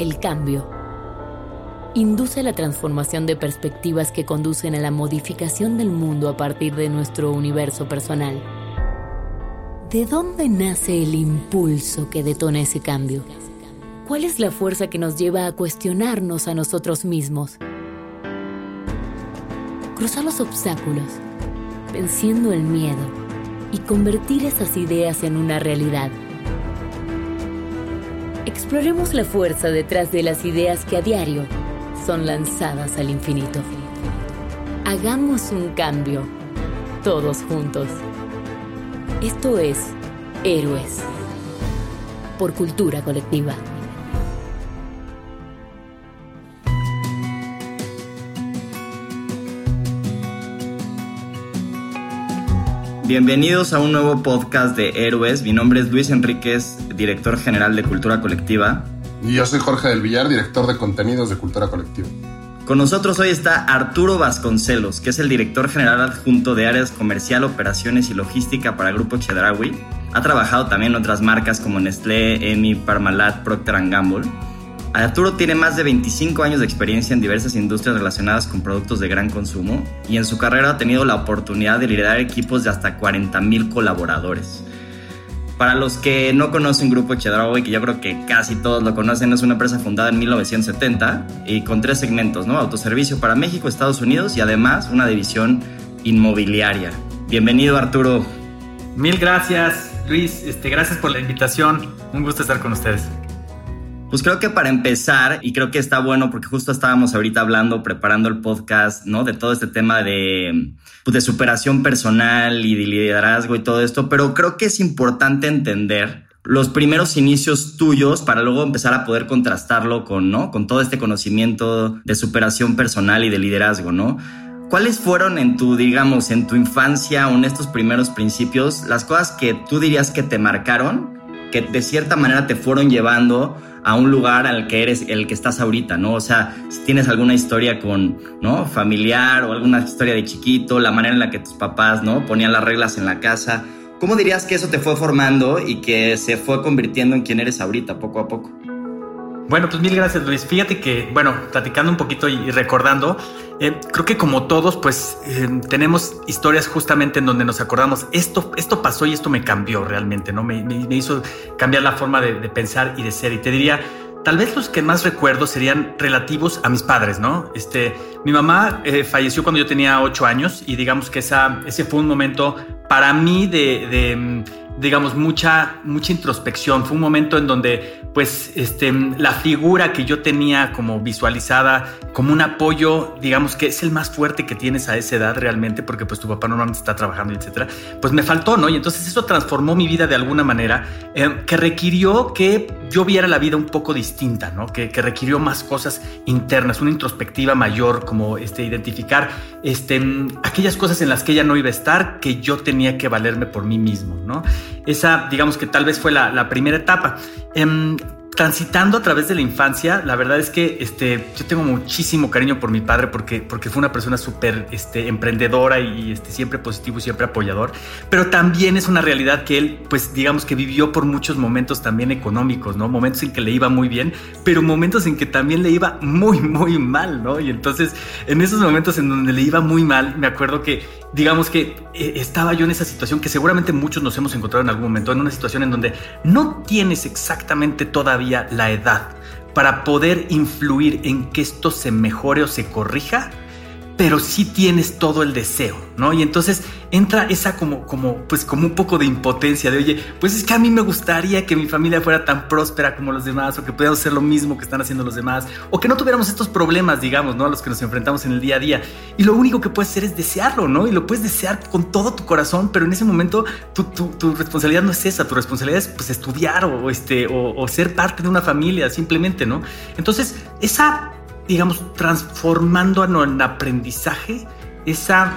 El cambio induce la transformación de perspectivas que conducen a la modificación del mundo a partir de nuestro universo personal. ¿De dónde nace el impulso que detona ese cambio? ¿Cuál es la fuerza que nos lleva a cuestionarnos a nosotros mismos? Cruzar los obstáculos, venciendo el miedo y convertir esas ideas en una realidad. Exploremos la fuerza detrás de las ideas que a diario son lanzadas al infinito. Hagamos un cambio, todos juntos. Esto es Héroes, por cultura colectiva. Bienvenidos a un nuevo podcast de Héroes. Mi nombre es Luis Enríquez, director general de Cultura Colectiva. Y yo soy Jorge del Villar, director de contenidos de Cultura Colectiva. Con nosotros hoy está Arturo Vasconcelos, que es el director general adjunto de áreas comercial, operaciones y logística para Grupo Chedraui. Ha trabajado también en otras marcas como Nestlé, Emi, Parmalat, Procter Gamble. Arturo tiene más de 25 años de experiencia en diversas industrias relacionadas con productos de gran consumo y en su carrera ha tenido la oportunidad de liderar equipos de hasta 40.000 colaboradores. Para los que no conocen Grupo Chedraui, que yo creo que casi todos lo conocen, es una empresa fundada en 1970 y con tres segmentos, ¿no? Autoservicio para México, Estados Unidos y además una división inmobiliaria. Bienvenido Arturo. Mil gracias Luis, este, gracias por la invitación, un gusto estar con ustedes. Pues creo que para empezar, y creo que está bueno porque justo estábamos ahorita hablando, preparando el podcast, ¿no? De todo este tema de, pues, de superación personal y de liderazgo y todo esto, pero creo que es importante entender los primeros inicios tuyos para luego empezar a poder contrastarlo con, ¿no? Con todo este conocimiento de superación personal y de liderazgo, ¿no? ¿Cuáles fueron en tu, digamos, en tu infancia o en estos primeros principios las cosas que tú dirías que te marcaron, que de cierta manera te fueron llevando a un lugar al que eres el que estás ahorita, ¿no? O sea, si tienes alguna historia con, ¿no? Familiar o alguna historia de chiquito, la manera en la que tus papás, ¿no? Ponían las reglas en la casa. ¿Cómo dirías que eso te fue formando y que se fue convirtiendo en quien eres ahorita, poco a poco? Bueno, pues mil gracias Luis. Fíjate que, bueno, platicando un poquito y recordando, eh, creo que como todos, pues eh, tenemos historias justamente en donde nos acordamos, esto, esto pasó y esto me cambió realmente, ¿no? Me, hizo cambiar la forma de, pensar y de ser. Y te diría, tal vez los que más recuerdo serían relativos a mis padres, ¿no? Este, mi mamá eh, falleció cuando yo tenía ocho años y digamos que esa, ese fue un momento para mí de digamos, mucha, mucha introspección. Fue un momento en donde, pues, este, la figura que yo tenía como visualizada como un apoyo, digamos, que es el más fuerte que tienes a esa edad realmente, porque pues tu papá normalmente está trabajando, etcétera, pues me faltó, ¿no? Y entonces eso transformó mi vida de alguna manera, eh, que requirió que yo viera la vida un poco distinta, ¿no? Que, que, requirió más cosas internas, una introspectiva mayor, como este, identificar este, aquellas cosas en las que ella no iba a estar, que yo tenía que valerme por mí mismo, ¿no? Esa, digamos que tal vez fue la, primera etapa. Transitando a través de la infancia, la verdad es que este, yo tengo muchísimo cariño por mi padre porque, porque fue una persona súper este, emprendedora y este, siempre positivo siempre apoyador, pero también es una realidad que él, pues digamos que vivió por muchos momentos también económicos, ¿no? Momentos en que le iba muy bien, pero momentos en que también le iba muy, muy mal, ¿no? Y entonces, en esos momentos en donde le iba muy mal, me acuerdo que, digamos que eh, estaba yo en esa situación que seguramente muchos nos hemos encontrado en algún momento, en una situación en donde no tienes exactamente todavía la edad para poder influir en que esto se mejore o se corrija, pero sí tienes todo el deseo, ¿no? Y entonces entra esa como, como, pues como un poco de impotencia de, oye, pues es que a mí me gustaría que mi familia fuera tan próspera como los demás, o que pudiéramos hacer lo mismo que están haciendo los demás, o que no tuviéramos estos problemas, digamos, ¿no? A los que nos enfrentamos en el día a día. Y lo único que puedes hacer es desearlo, ¿no? Y lo puedes desear con todo tu corazón, pero en ese momento tu, tu, responsabilidad no es esa, tu responsabilidad es pues estudiar o, este, o, o ser parte de una familia, simplemente, ¿no? Entonces, esa digamos, transformando en aprendizaje esa,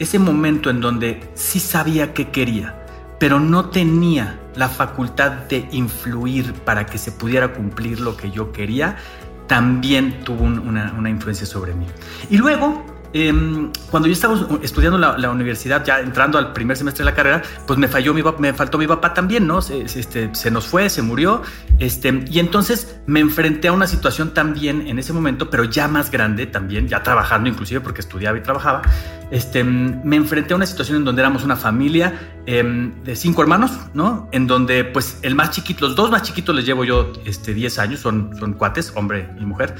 ese momento en donde sí sabía que quería, pero no tenía la facultad de influir para que se pudiera cumplir lo que yo quería, también tuvo una, una influencia sobre mí. Y luego, Em, cuando yo estaba estudiando la, la, universidad, ya entrando al primer semestre de la carrera, pues me falló mi me faltó mi papá también, ¿no? Se, este, se nos fue, se murió, este, y entonces me enfrenté a una situación también en ese momento, pero ya más grande también, ya trabajando inclusive porque estudiaba y trabajaba, este, me enfrenté a una situación en donde éramos una familia em, de cinco hermanos, ¿no? En donde pues el más chiquito, los dos más chiquitos les llevo yo este, 10 años, son, son cuates, hombre y mujer.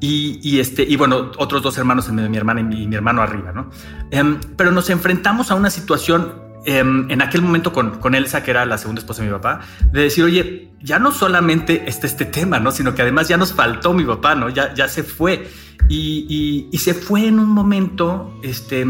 Y, este, y bueno, otros dos hermanos de mi hermana y mi, hermano arriba, ¿no? Em, pero nos enfrentamos a una situación em, en aquel momento con, con Elsa, que era la segunda esposa de mi papá, de decir, oye, ya no solamente está este tema, ¿no? Sino que además ya nos faltó mi papá, ¿no? Ya, ya se fue. Y, y se fue en un momento, este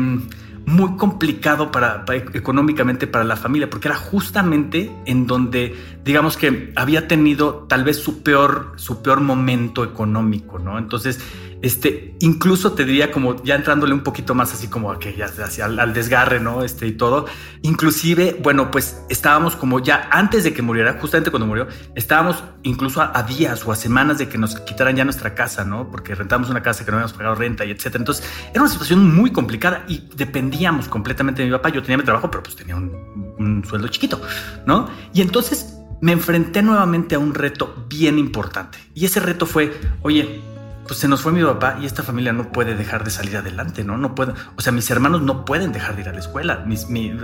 muy complicado para, económicamente para la familia, porque era justamente en donde, digamos que había tenido tal vez su peor, su peor momento económico, ¿no? Entonces, este, incluso te diría como ya entrándole un poquito más así como a que ya hacia al, desgarre, ¿no? Este y todo. Inclusive, bueno, pues estábamos como ya antes de que muriera, justamente cuando murió, estábamos incluso a, días o a semanas de que nos quitaran ya nuestra casa, ¿no? Porque rentamos una casa que no habíamos pagado renta y etcétera. Entonces, era una situación muy complicada y dependíamos completamente de mi papá. Yo tenía mi trabajo, pero pues tenía un, un sueldo chiquito, ¿no? Y entonces me enfrenté nuevamente a un reto bien importante. Y ese reto fue, oye, pues se nos fue mi papá y esta familia no puede dejar de salir adelante, ¿no? No puede, o sea, mis hermanos no pueden dejar de ir a la escuela,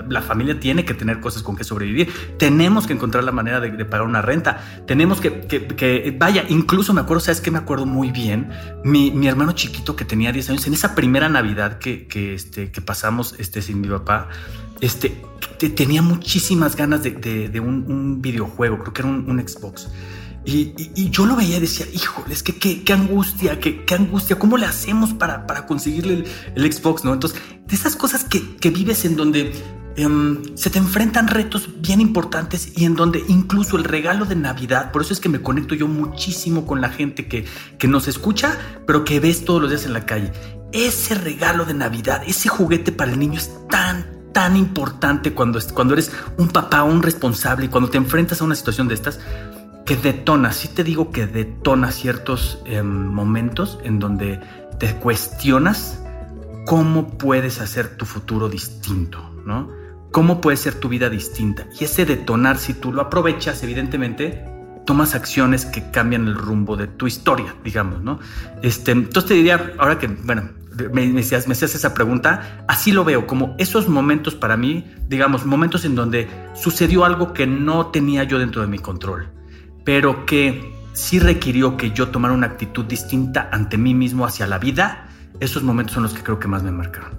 la familia tiene que tener cosas con que sobrevivir, tenemos que encontrar la manera de, pagar una renta, tenemos que, que, vaya, incluso me acuerdo, ¿sabes qué? Me acuerdo muy bien, mi, mi hermano chiquito que tenía 10 años, en esa primera Navidad que, que, este, que pasamos este, sin mi papá, este, tenía muchísimas ganas de, de, un, un, videojuego, creo que era un, un Xbox. Y, yo lo veía y decía, híjole, es que qué, angustia, qué, angustia, ¿cómo le hacemos para, conseguirle el, Xbox? ¿no? Entonces, de esas cosas que, que vives en donde em, se te enfrentan retos bien importantes y en donde incluso el regalo de Navidad, por eso es que me conecto yo muchísimo con la gente que, que nos escucha, pero que ves todos los días en la calle. Ese regalo de Navidad, ese juguete para el niño es tan, tan importante cuando, cuando eres un papá, un responsable y cuando te enfrentas a una situación de estas que detona, sí te digo que detona ciertos em, momentos en donde te cuestionas cómo puedes hacer tu futuro distinto, ¿no? ¿Cómo puede ser tu vida distinta? Y ese detonar, si tú lo aprovechas, evidentemente, tomas acciones que cambian el rumbo de tu historia, digamos, ¿no? Este, entonces te diría, ahora que, bueno, me, hacías, me hacías esa pregunta, así lo veo, como esos momentos para mí, digamos, momentos en donde sucedió algo que no tenía yo dentro de mi control pero que sí requirió que yo tomara una actitud distinta ante mí mismo hacia la vida, esos momentos son los que creo que más me marcaron.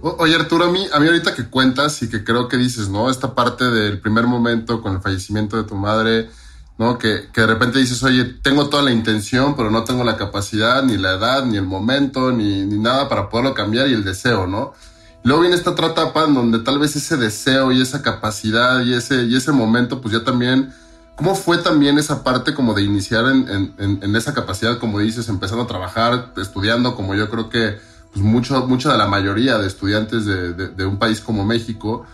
oye Arturo, a mí, a mí ahorita que cuentas y que creo que dices, ¿no? Esta parte del primer momento con el fallecimiento de tu madre, ¿no? Que, que de repente dices, oye, tengo toda la intención, pero no tengo la capacidad, ni la edad, ni el momento, ni, ni nada para poderlo cambiar y el deseo, ¿no? Luego viene esta otra etapa en donde tal vez ese deseo y esa capacidad y ese, y ese momento, pues ya también ¿Cómo fue también esa parte como de iniciar en, esa capacidad, como dices, empezando a trabajar, estudiando, como yo creo que pues mucho, mucha de la mayoría de estudiantes de, un país como México,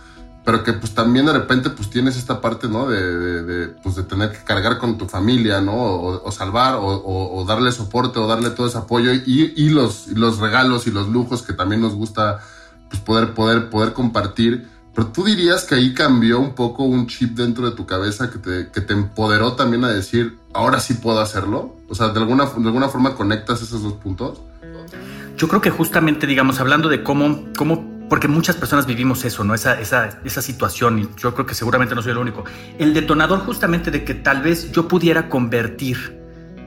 pero que pues también de repente pues tienes esta parte, ¿no? De, pues, de tener que cargar con tu familia, ¿no? O, salvar, o, darle soporte, o darle todo ese apoyo y, y los, y los regalos y los lujos que también nos gusta pues poder, poder, poder compartir pero tú dirías que ahí cambió un poco un chip dentro de tu cabeza que te, que te empoderó también a decir, ahora sí puedo hacerlo. O sea, de alguna, de alguna forma conectas esos dos puntos. Yo creo que justamente, digamos, hablando de cómo, cómo porque muchas personas vivimos eso, ¿no? Esa, esa, esa situación, y yo creo que seguramente no soy el único. El detonador justamente de que tal vez yo pudiera convertir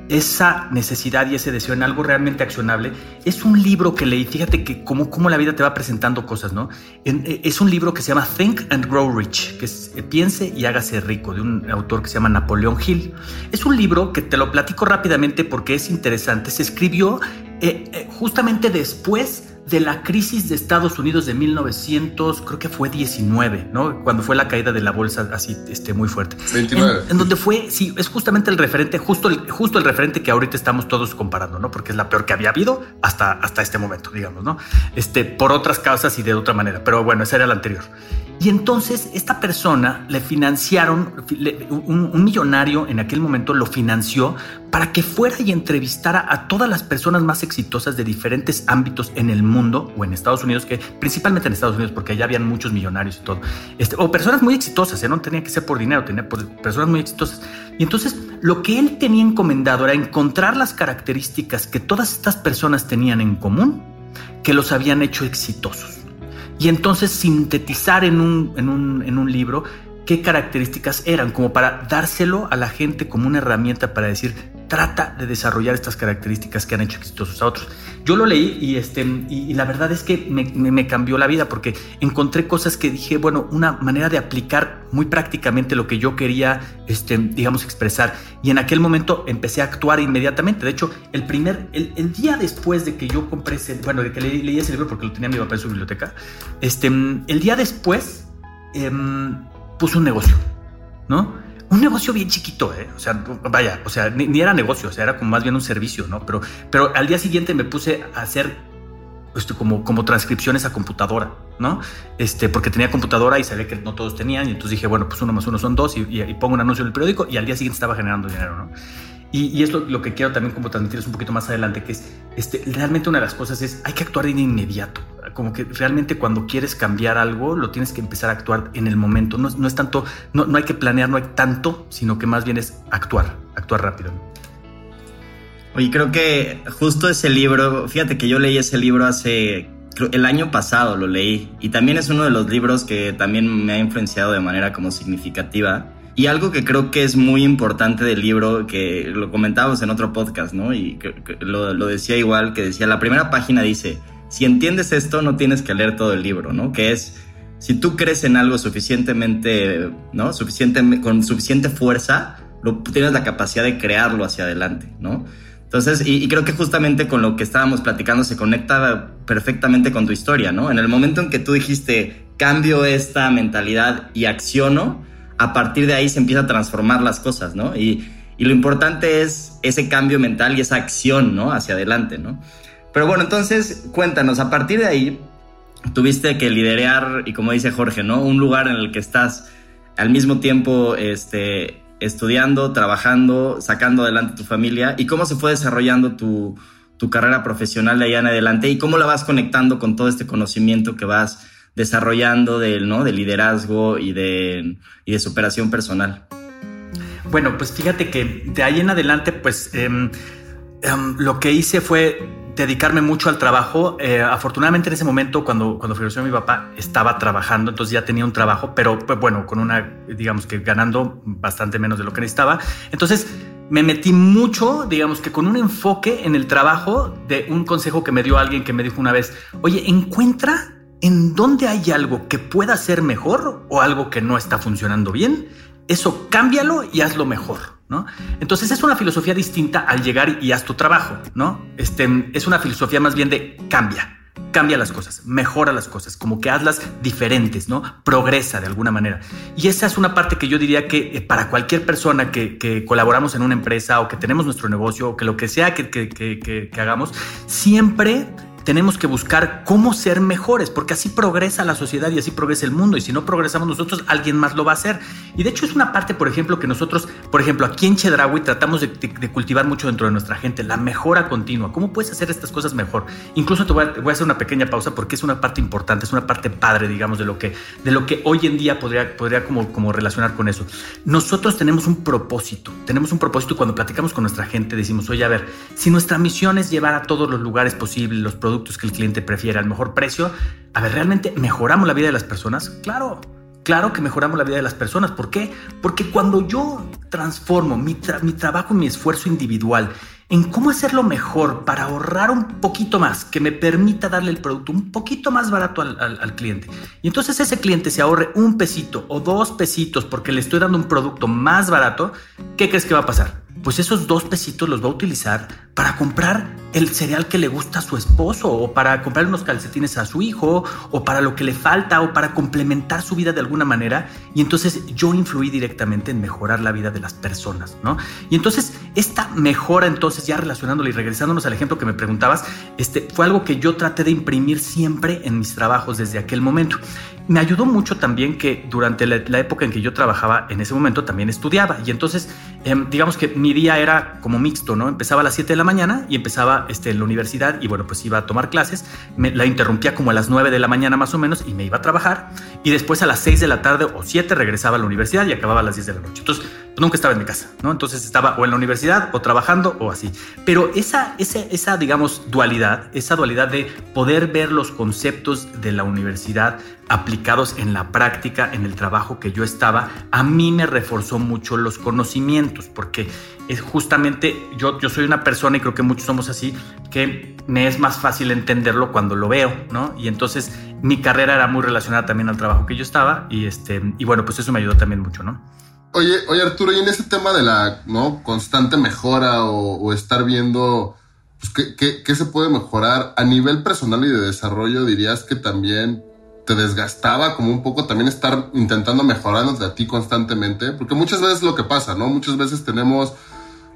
esa necesidad y ese deseo en algo realmente accionable, es un libro que leí, fíjate que cómo, cómo la vida te va presentando cosas, ¿no? Eh, es un libro que se llama Think and Grow Rich, que es eh, Piense y hágase rico, de un autor que se llama Napoleón Hill. Es un libro que te lo platico rápidamente porque es interesante. Se escribió eh, justamente después de la crisis de Estados Unidos de 1900, creo que fue 19, ¿no? Cuando fue la caída de la bolsa así este, muy fuerte. 29. En, donde fue, sí, es justamente el referente, justo el, justo el referente que ahorita estamos todos comparando, ¿no? Porque es la peor que había habido hasta, hasta este momento, digamos, ¿no? Este, por otras causas y de otra manera, pero bueno, esa era la anterior. Y entonces esta persona le financiaron, un, millonario en aquel momento lo financió para que fuera y entrevistara a todas las personas más exitosas de diferentes ámbitos en el mundo o en Estados Unidos, que principalmente en Estados Unidos, porque allá habían muchos millonarios y todo, este, o personas muy exitosas, ¿eh? no tenía que ser por dinero, tenía por personas muy exitosas. Y entonces lo que él tenía encomendado era encontrar las características que todas estas personas tenían en común que los habían hecho exitosos y entonces sintetizar en un, en un, en un libro qué características eran, como para dárselo a la gente como una herramienta para decir, trata de desarrollar estas características que han hecho exitosos a otros. Yo lo leí y, este, y, la verdad es que me, cambió la vida porque encontré cosas que dije, bueno, una manera de aplicar muy prácticamente lo que yo quería, este, digamos, expresar. Y en aquel momento empecé a actuar inmediatamente. De hecho, el primer, el, día después de que yo compré ese, bueno, de que leí, ese libro porque lo tenía mi papá en su biblioteca, este, el día después... Eh, puso un negocio, ¿no? Un negocio bien chiquito, ¿eh? O sea, vaya, o sea, ni, era negocio, o sea, era como más bien un servicio, ¿no? Pero, pero al día siguiente me puse a hacer esto como, como transcripciones a computadora, ¿no? Este, porque tenía computadora y sabía que no todos tenían, y entonces dije, bueno, pues uno más uno son dos, y, y pongo un anuncio en el periódico, y al día siguiente estaba generando dinero, ¿no? Y, y es lo, que quiero también como transmitirles un poquito más adelante, que es, este, realmente una de las cosas es, hay que actuar de inmediato. Como que realmente cuando quieres cambiar algo, lo tienes que empezar a actuar en el momento. No, no es tanto, no, no hay que planear, no hay tanto, sino que más bien es actuar, actuar rápido. Oye, creo que justo ese libro, fíjate que yo leí ese libro hace el año pasado lo leí y también es uno de los libros que también me ha influenciado de manera como significativa y algo que creo que es muy importante del libro, que lo comentábamos en otro podcast, ¿no? Y lo, lo, decía igual, que decía, la primera página dice, si entiendes esto, no tienes que leer todo el libro, ¿no? Que es, si tú crees en algo suficientemente, ¿no? Suficiente, con suficiente fuerza, lo, tienes la capacidad de crearlo hacia adelante, ¿no? Entonces, y, y, creo que justamente con lo que estábamos platicando se conecta perfectamente con tu historia, ¿no? En el momento en que tú dijiste, cambio esta mentalidad y acciono, a partir de ahí se empieza a transformar las cosas, ¿no? Y, lo importante es ese cambio mental y esa acción, ¿no? Hacia adelante, ¿no? Pero bueno, entonces cuéntanos, a partir de ahí tuviste que liderar, y como dice Jorge, ¿no? Un lugar en el que estás al mismo tiempo este, estudiando, trabajando, sacando adelante tu familia, y cómo se fue desarrollando tu, tu carrera profesional de allá en adelante, y cómo la vas conectando con todo este conocimiento que vas desarrollando de, ¿no? de liderazgo y de, y de superación personal? Bueno, pues fíjate que de ahí en adelante, pues em, em, lo que hice fue dedicarme mucho al trabajo. Eh, afortunadamente en ese momento, cuando, cuando falleció mi papá, estaba trabajando, entonces ya tenía un trabajo, pero pues, bueno, con una, digamos que ganando bastante menos de lo que necesitaba. Entonces me metí mucho, digamos que con un enfoque en el trabajo de un consejo que me dio alguien que me dijo una vez, oye, encuentra en dónde hay algo que pueda ser mejor o algo que no está funcionando bien, eso cámbialo y hazlo mejor, ¿no? Entonces es una filosofía distinta al llegar y haz tu trabajo, ¿no? Este, es una filosofía más bien de cambia, cambia las cosas, mejora las cosas, como que hazlas diferentes, ¿no? Progresa de alguna manera. Y esa es una parte que yo diría que eh, para cualquier persona que, colaboramos en una empresa o que tenemos nuestro negocio o que lo que sea que hagamos, siempre tenemos que buscar cómo ser mejores, porque así progresa la sociedad y así progresa el mundo. Y si no progresamos nosotros, alguien más lo va a hacer. Y de hecho es una parte, por ejemplo, que nosotros, por ejemplo, aquí en Chedraui tratamos de, cultivar mucho dentro de nuestra gente, la mejora continua. ¿Cómo puedes hacer estas cosas mejor? Incluso te voy, a, hacer una pequeña pausa porque es una parte importante, es una parte padre, digamos, de lo que, de lo que hoy en día podría, podría como, como relacionar con eso. Nosotros tenemos un propósito, tenemos un propósito cuando platicamos con nuestra gente, decimos, oye, a ver, si nuestra misión es llevar a todos los lugares posibles los productos que el cliente prefiere al mejor precio. A ver, ¿realmente mejoramos la vida de las personas? Claro, claro que mejoramos la vida de las personas. ¿Por qué? Porque cuando yo transformo mi, mi trabajo mi esfuerzo individual en cómo hacerlo mejor para ahorrar un poquito más, que me permita darle el producto un poquito más barato al, cliente. Y entonces ese cliente se ahorre un pesito o dos pesitos porque le estoy dando un producto más barato, ¿qué crees que va a pasar? Pues esos dos pesitos los va a utilizar para comprar el cereal que le gusta a su esposo o para comprar unos calcetines a su hijo o para lo que le falta o para complementar su vida de alguna manera y entonces yo influí directamente en mejorar la vida de las personas, ¿no? Y entonces esta mejora entonces ya relacionándolo y regresándonos al ejemplo que me preguntabas, este fue algo que yo traté de imprimir siempre en mis trabajos desde aquel momento. Me ayudó mucho también que durante la, época en que yo trabajaba en ese momento también estudiaba y entonces em, digamos que mi día era como mixto, ¿no? Empezaba a las 7 de la mañana y empezaba este, en la universidad y bueno, pues iba a tomar clases. Me, la interrumpía como a las 9 de la mañana más o menos y me iba a trabajar. Y después a las 6 de la tarde o 7 regresaba a la universidad y acababa a las 10 de la noche. Entonces, nunca estaba en mi casa, ¿no? Entonces estaba o en la universidad o trabajando o así. Pero esa, esa, esa, digamos, dualidad, esa dualidad de poder ver los conceptos de la universidad aplicados en la práctica, en el trabajo que yo estaba, a mí me reforzó mucho los conocimientos, porque es justamente yo, yo soy una persona y creo que muchos somos así, que me es más fácil entenderlo cuando lo veo, ¿no? Y entonces mi carrera era muy relacionada también al trabajo que yo estaba y, este, y bueno, pues eso me ayudó también mucho, ¿no? Oye, oye Arturo, y en ese tema de la ¿no? constante mejora o, estar viendo pues, qué, qué se puede mejorar a nivel personal y de desarrollo, dirías que también te desgastaba como un poco también estar intentando mejorándote a ti constantemente, porque muchas veces lo que pasa, ¿no? Muchas veces tenemos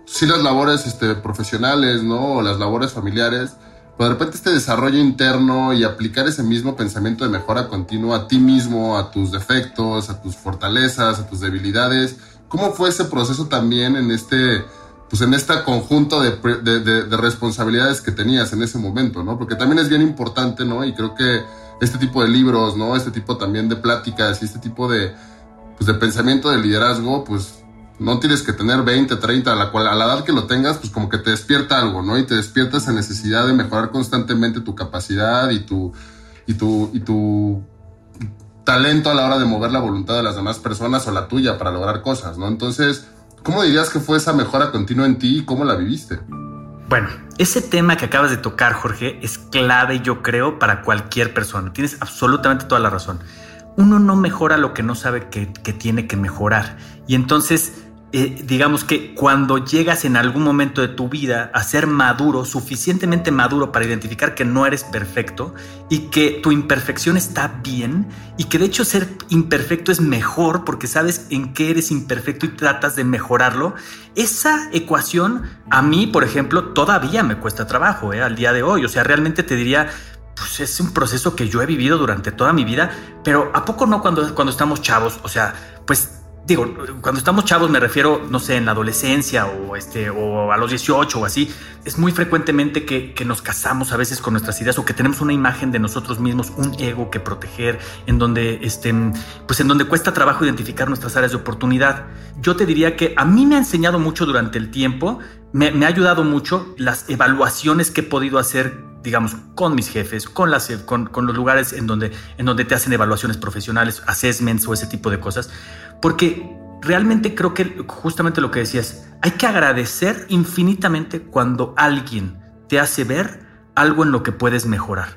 sí las labores este, profesionales, ¿no? O las labores familiares, pero de repente este desarrollo interno y aplicar ese mismo pensamiento de mejora continua a ti mismo, a tus defectos, a tus fortalezas, a tus debilidades. ¿Cómo fue ese proceso también en este, pues en este conjunto de, de, de, responsabilidades que tenías en ese momento, ¿no? Porque también es bien importante, ¿no? Y creo que este tipo de libros, ¿no? Este tipo también de pláticas y este tipo de, pues de pensamiento de liderazgo, pues no tienes que tener 20, 30, a la cual a la edad que lo tengas, pues como que te despierta algo, ¿no? Y te despierta esa necesidad de mejorar constantemente tu capacidad y tu y tu y tu talento a la hora de mover la voluntad de las demás personas o la tuya para lograr cosas, ¿no? Entonces, ¿cómo dirías que fue esa mejora continua en ti y cómo la viviste? Bueno, ese tema que acabas de tocar, Jorge, es clave, yo creo, para cualquier persona. Tienes absolutamente toda la razón. Uno no mejora lo que no sabe que, que tiene que mejorar. Y entonces eh, digamos que cuando llegas en algún momento de tu vida a ser maduro, suficientemente maduro para identificar que no eres perfecto y que tu imperfección está bien y que de hecho ser imperfecto es mejor porque sabes en qué eres imperfecto y tratas de mejorarlo, esa ecuación a mí, por ejemplo, todavía me cuesta trabajo eh, al día de hoy. O sea, realmente te diría, pues es un proceso que yo he vivido durante toda mi vida, pero ¿a poco no cuando, cuando estamos chavos? O sea, pues digo, cuando estamos chavos me refiero, no sé, en la adolescencia o, este, o a los 18 o así, es muy frecuentemente que, que, nos casamos a veces con nuestras ideas o que tenemos una imagen de nosotros mismos, un ego que proteger, en donde, este, pues en donde cuesta trabajo identificar nuestras áreas de oportunidad. Yo te diría que a mí me ha enseñado mucho durante el tiempo, me, me ha ayudado mucho las evaluaciones que he podido hacer digamos, con mis jefes, con, las, con, con, los lugares en donde, en donde te hacen evaluaciones profesionales, assessments o ese tipo de cosas, porque realmente creo que justamente lo que decías, hay que agradecer infinitamente cuando alguien te hace ver algo en lo que puedes mejorar.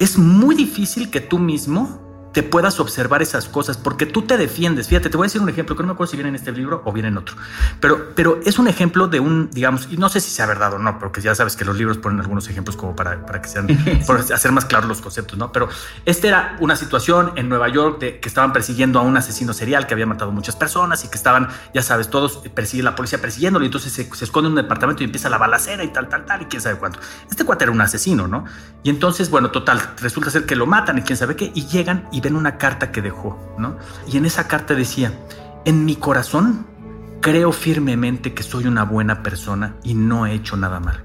Es muy difícil que tú mismo te puedas observar esas cosas, porque tú te defiendes. Fíjate, te voy a decir un ejemplo, que no me acuerdo si viene en este libro o viene en otro, pero, pero es un ejemplo de un, digamos, y no sé si sea verdad o no, porque ya sabes que los libros ponen algunos ejemplos como para, para que sean, para hacer más claros los conceptos, ¿no? Pero esta era una situación en Nueva York de que estaban persiguiendo a un asesino serial que había matado muchas personas y que estaban, ya sabes, todos persiguen la policía persiguiéndolo y entonces se, se esconde en un departamento y empieza la balacera y tal, tal, tal, y quién sabe cuánto. Este cuate era un asesino, ¿no? Y entonces, bueno, total, resulta ser que lo matan y quién sabe qué, y llegan y ven una carta que dejó, ¿no? Y en esa carta decía, en mi corazón creo firmemente que soy una buena persona y no he hecho nada mal.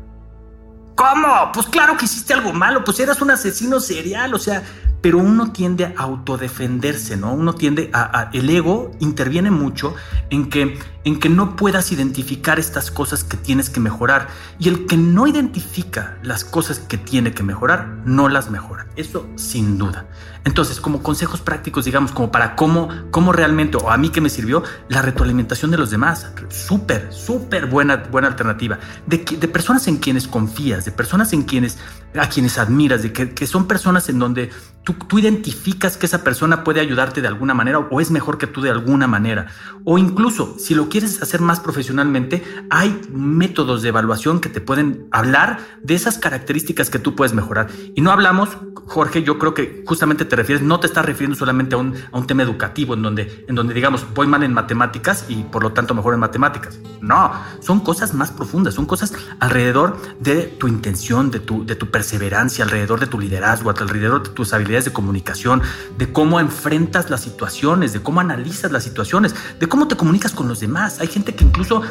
¿Cómo? Pues claro que hiciste algo malo, pues eras un asesino serial, o sea, pero uno tiende a autodefenderse, ¿no? Uno tiende a, el ego interviene mucho en que en que no puedas identificar estas cosas que tienes que mejorar. Y el que no identifica las cosas que tiene que mejorar, no las mejora. Eso sin duda. Entonces, como consejos prácticos, digamos, como para cómo, cómo realmente, o a mí que me sirvió, la retroalimentación de los demás. Súper, súper buena, buena alternativa. De, de personas en quienes confías, de personas en quienes, a quienes admiras, de que, que son personas en donde tú, tú, identificas que esa persona puede ayudarte de alguna manera o es mejor que tú de alguna manera. O incluso, si lo quieres hacer más profesionalmente, hay métodos de evaluación que te pueden hablar de esas características que tú puedes mejorar. Y no hablamos, Jorge, yo creo que justamente te refieres, no te estás refiriendo solamente a un, a un tema educativo en donde, en donde, digamos, voy mal en matemáticas y por lo tanto mejor en matemáticas. No, son cosas más profundas, son cosas alrededor de tu intención, de tu, de tu perseverancia, alrededor de tu liderazgo, alrededor de tus habilidades de comunicación, de cómo enfrentas las situaciones, de cómo analizas las situaciones, de cómo te comunicas con los demás. Hay gente que incluso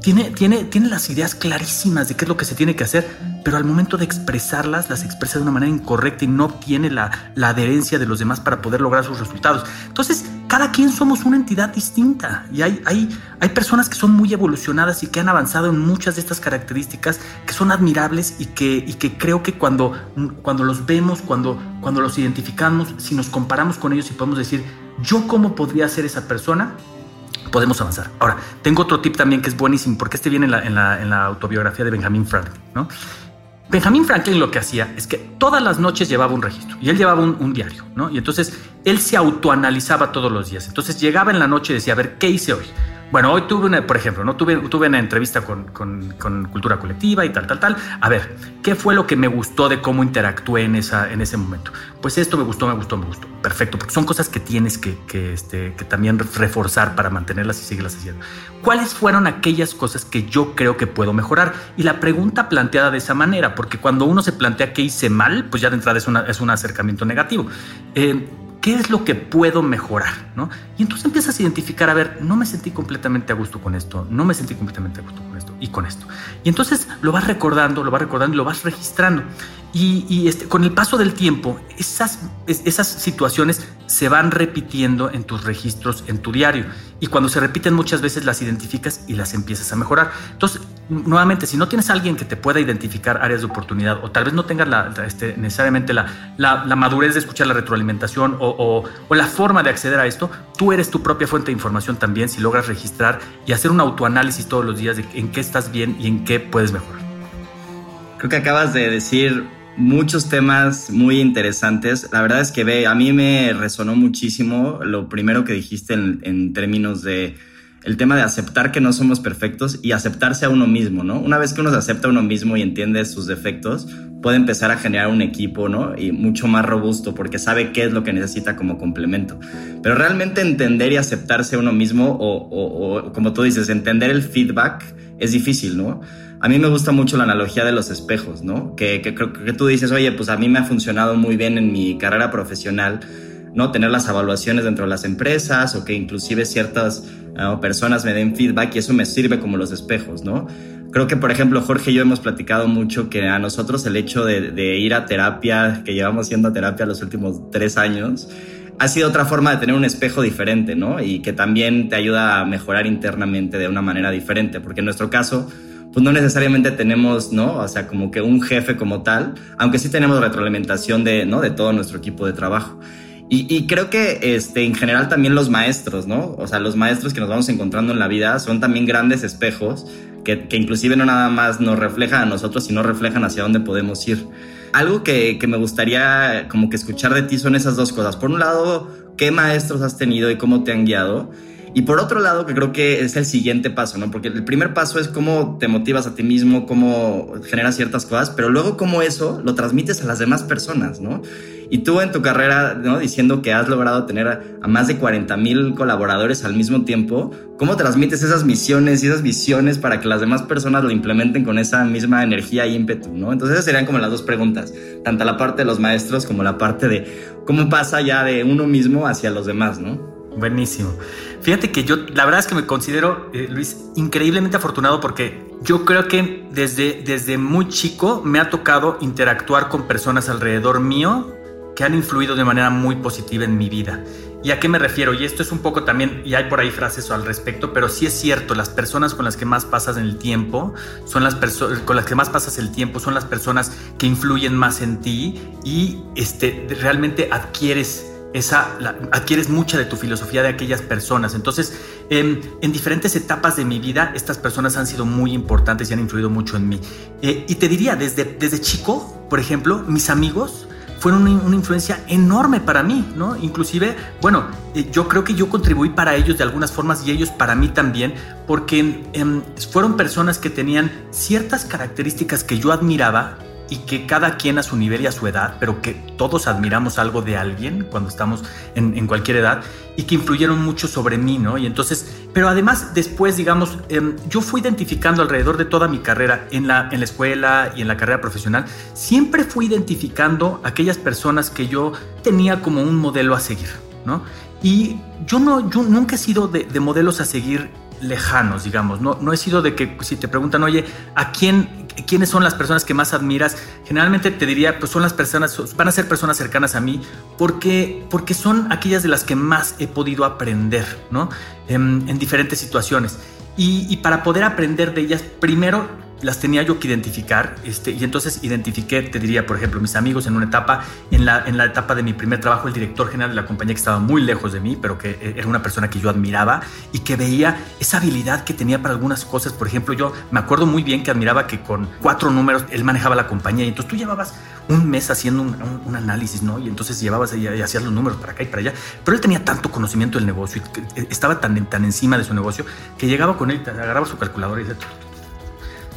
tiene, tiene, tiene las ideas clarísimas de qué es lo que se tiene que hacer, pero al momento de expresarlas, las expresa de una manera incorrecta y no obtiene la, la adherencia de los demás para poder lograr sus resultados. Entonces, cada quien somos una entidad distinta y hay, hay, hay personas que son muy evolucionadas y que han avanzado en muchas de estas características que son admirables y que, y que creo que cuando, cuando los vemos, cuando, cuando los identificamos, si nos comparamos con ellos y podemos decir, yo cómo podría ser esa persona, podemos avanzar. Ahora, tengo otro tip también que es buenísimo, porque este viene en la, autobiografía de Benjamin Franklin, ¿no? Benjamin Franklin lo que hacía es que todas las noches llevaba un registro y él llevaba un, un, diario, ¿no? Y entonces él se autoanalizaba todos los días. Entonces llegaba en la noche y decía, a ver, ¿qué hice hoy? Bueno, hoy tuve una, por ejemplo, ¿no? tuve, tuve una entrevista con, con, con, cultura colectiva y tal, tal, tal. A ver, ¿qué fue lo que me gustó de cómo interactué en, esa, en ese momento? Pues esto me gustó, me gustó, me gustó. Perfecto, porque son cosas que tienes que, que, este, que también reforzar para mantenerlas y seguirlas haciendo. ¿Cuáles fueron aquellas cosas que yo creo que puedo mejorar? Y la pregunta planteada de esa manera, porque cuando uno se plantea qué hice mal, pues ya de entrada es, una, es un acercamiento negativo. Eh, ¿Qué es lo que puedo mejorar? ¿no? Y entonces empiezas a identificar, a ver, no me sentí completamente a gusto con esto, no me sentí completamente a gusto con esto y con esto. Y entonces lo vas recordando, lo vas recordando y lo vas registrando. Y, y este, con el paso del tiempo, esas, esas situaciones se van repitiendo en tus registros, en tu diario. Y cuando se repiten muchas veces las identificas y las empiezas a mejorar. Entonces, nuevamente, si no tienes a alguien que te pueda identificar áreas de oportunidad o tal vez no tengas la, este, necesariamente la, la, la, madurez de escuchar la retroalimentación o, o, o, la forma de acceder a esto, tú eres tu propia fuente de información también si logras registrar y hacer un autoanálisis todos los días de en qué estás bien y en qué puedes mejorar. Creo que acabas de decir muchos temas muy interesantes. La verdad es que ve, a mí me resonó muchísimo lo primero que dijiste en, términos de el tema de aceptar que no somos perfectos y aceptarse a uno mismo, ¿no? Una vez que uno se acepta a uno mismo y entiende sus defectos, puede empezar a generar un equipo, ¿no? Y mucho más robusto porque sabe qué es lo que necesita como complemento. Pero realmente entender y aceptarse a uno mismo o, o, o como tú dices, entender el feedback es difícil, ¿no? A mí me gusta mucho la analogía de los espejos, ¿no? Que, que que tú dices, oye, pues a mí me ha funcionado muy bien en mi carrera profesional, ¿no? Tener las evaluaciones dentro de las empresas o que inclusive ciertas uh, personas me den feedback y eso me sirve como los espejos, ¿no? Creo que, por ejemplo, Jorge y yo hemos platicado mucho que a nosotros el hecho de, de ir a terapia, que llevamos yendo a terapia los últimos tres años, ha sido otra forma de tener un espejo diferente, ¿no? Y que también te ayuda a mejorar internamente de una manera diferente, porque en nuestro caso, pues no necesariamente tenemos, ¿no? O sea, como que un jefe como tal, aunque sí tenemos retroalimentación de, ¿no? De todo nuestro equipo de trabajo. Y, creo que este, en general también los maestros, ¿no? O sea, los maestros que nos vamos encontrando en la vida son también grandes espejos que, que inclusive no nada más nos reflejan a nosotros, sino reflejan hacia dónde podemos ir. Algo que, que me gustaría como que escuchar de ti son esas dos cosas. Por un lado, ¿qué maestros has tenido y cómo te han guiado? Y por otro lado, que creo que es el siguiente paso, ¿no? Porque el primer paso es cómo te motivas a ti mismo, cómo generas ciertas cosas, pero luego cómo eso lo transmites a las demás personas, ¿no? Y tú en tu carrera, ¿no? Diciendo que has logrado tener a, más de 40 mil colaboradores al mismo tiempo, ¿cómo transmites esas misiones y esas visiones para que las demás personas lo implementen con esa misma energía y ímpetu, ¿no? Entonces esas serían como las dos preguntas, tanto la parte de los maestros como la parte de cómo pasa ya de uno mismo hacia los demás, ¿no? Buenísimo. Fíjate que yo, la verdad es que me considero, eh, Luis, increíblemente afortunado porque yo creo que desde, desde muy chico me ha tocado interactuar con personas alrededor mío que han influido de manera muy positiva en mi vida. ¿Y a qué me refiero? Y esto es un poco también, y hay por ahí frases al respecto, pero sí es cierto, las personas con las que más pasas el tiempo, son las personas con las que más pasas el tiempo, son las personas que influyen más en ti y este, realmente adquieres esa, adquieres mucha de tu filosofía de aquellas personas. Entonces, en, diferentes etapas de mi vida, estas personas han sido muy importantes y han influido mucho en mí. Eh, y te diría, desde, desde chico, por ejemplo, mis amigos fueron una, influencia enorme para mí, ¿no? Inclusive, bueno, eh, yo creo que yo contribuí para ellos de algunas formas y ellos para mí también, porque em, fueron personas que tenían ciertas características que yo admiraba y que cada quien a su nivel y a su edad, pero que todos admiramos algo de alguien cuando estamos en, cualquier edad y que influyeron mucho sobre mí, ¿no? Y entonces, pero además después, digamos, em, yo fui identificando alrededor de toda mi carrera en la, en la escuela y en la carrera profesional, siempre fui identificando aquellas personas que yo tenía como un modelo a seguir, ¿no? Y yo, no, yo nunca he sido de, de modelos a seguir lejanos, digamos. No, no he sido de que si te preguntan, oye, ¿a quién, quiénes son las personas que más admiras? Generalmente te diría, pues son las personas, van a ser personas cercanas a mí, porque, porque son aquellas de las que más he podido aprender, ¿no? En, en diferentes situaciones. Y para poder aprender de ellas, primero las tenía yo que identificar, este, y entonces identifiqué, te diría, por ejemplo, mis amigos en una etapa, en la, en la etapa de mi primer trabajo, el director general de la compañía que estaba muy lejos de mí, pero que eh, era una persona que yo admiraba y que veía esa habilidad que tenía para algunas cosas. Por ejemplo, yo me acuerdo muy bien que admiraba que con cuatro números él manejaba la compañía y entonces tú llevabas un mes haciendo un, análisis, ¿no? Y entonces llevabas y, hacías los números para acá y para allá, pero él tenía tanto conocimiento del negocio y estaba tan, tan encima de su negocio que llegaba con él, agarraba su calculadora y decía,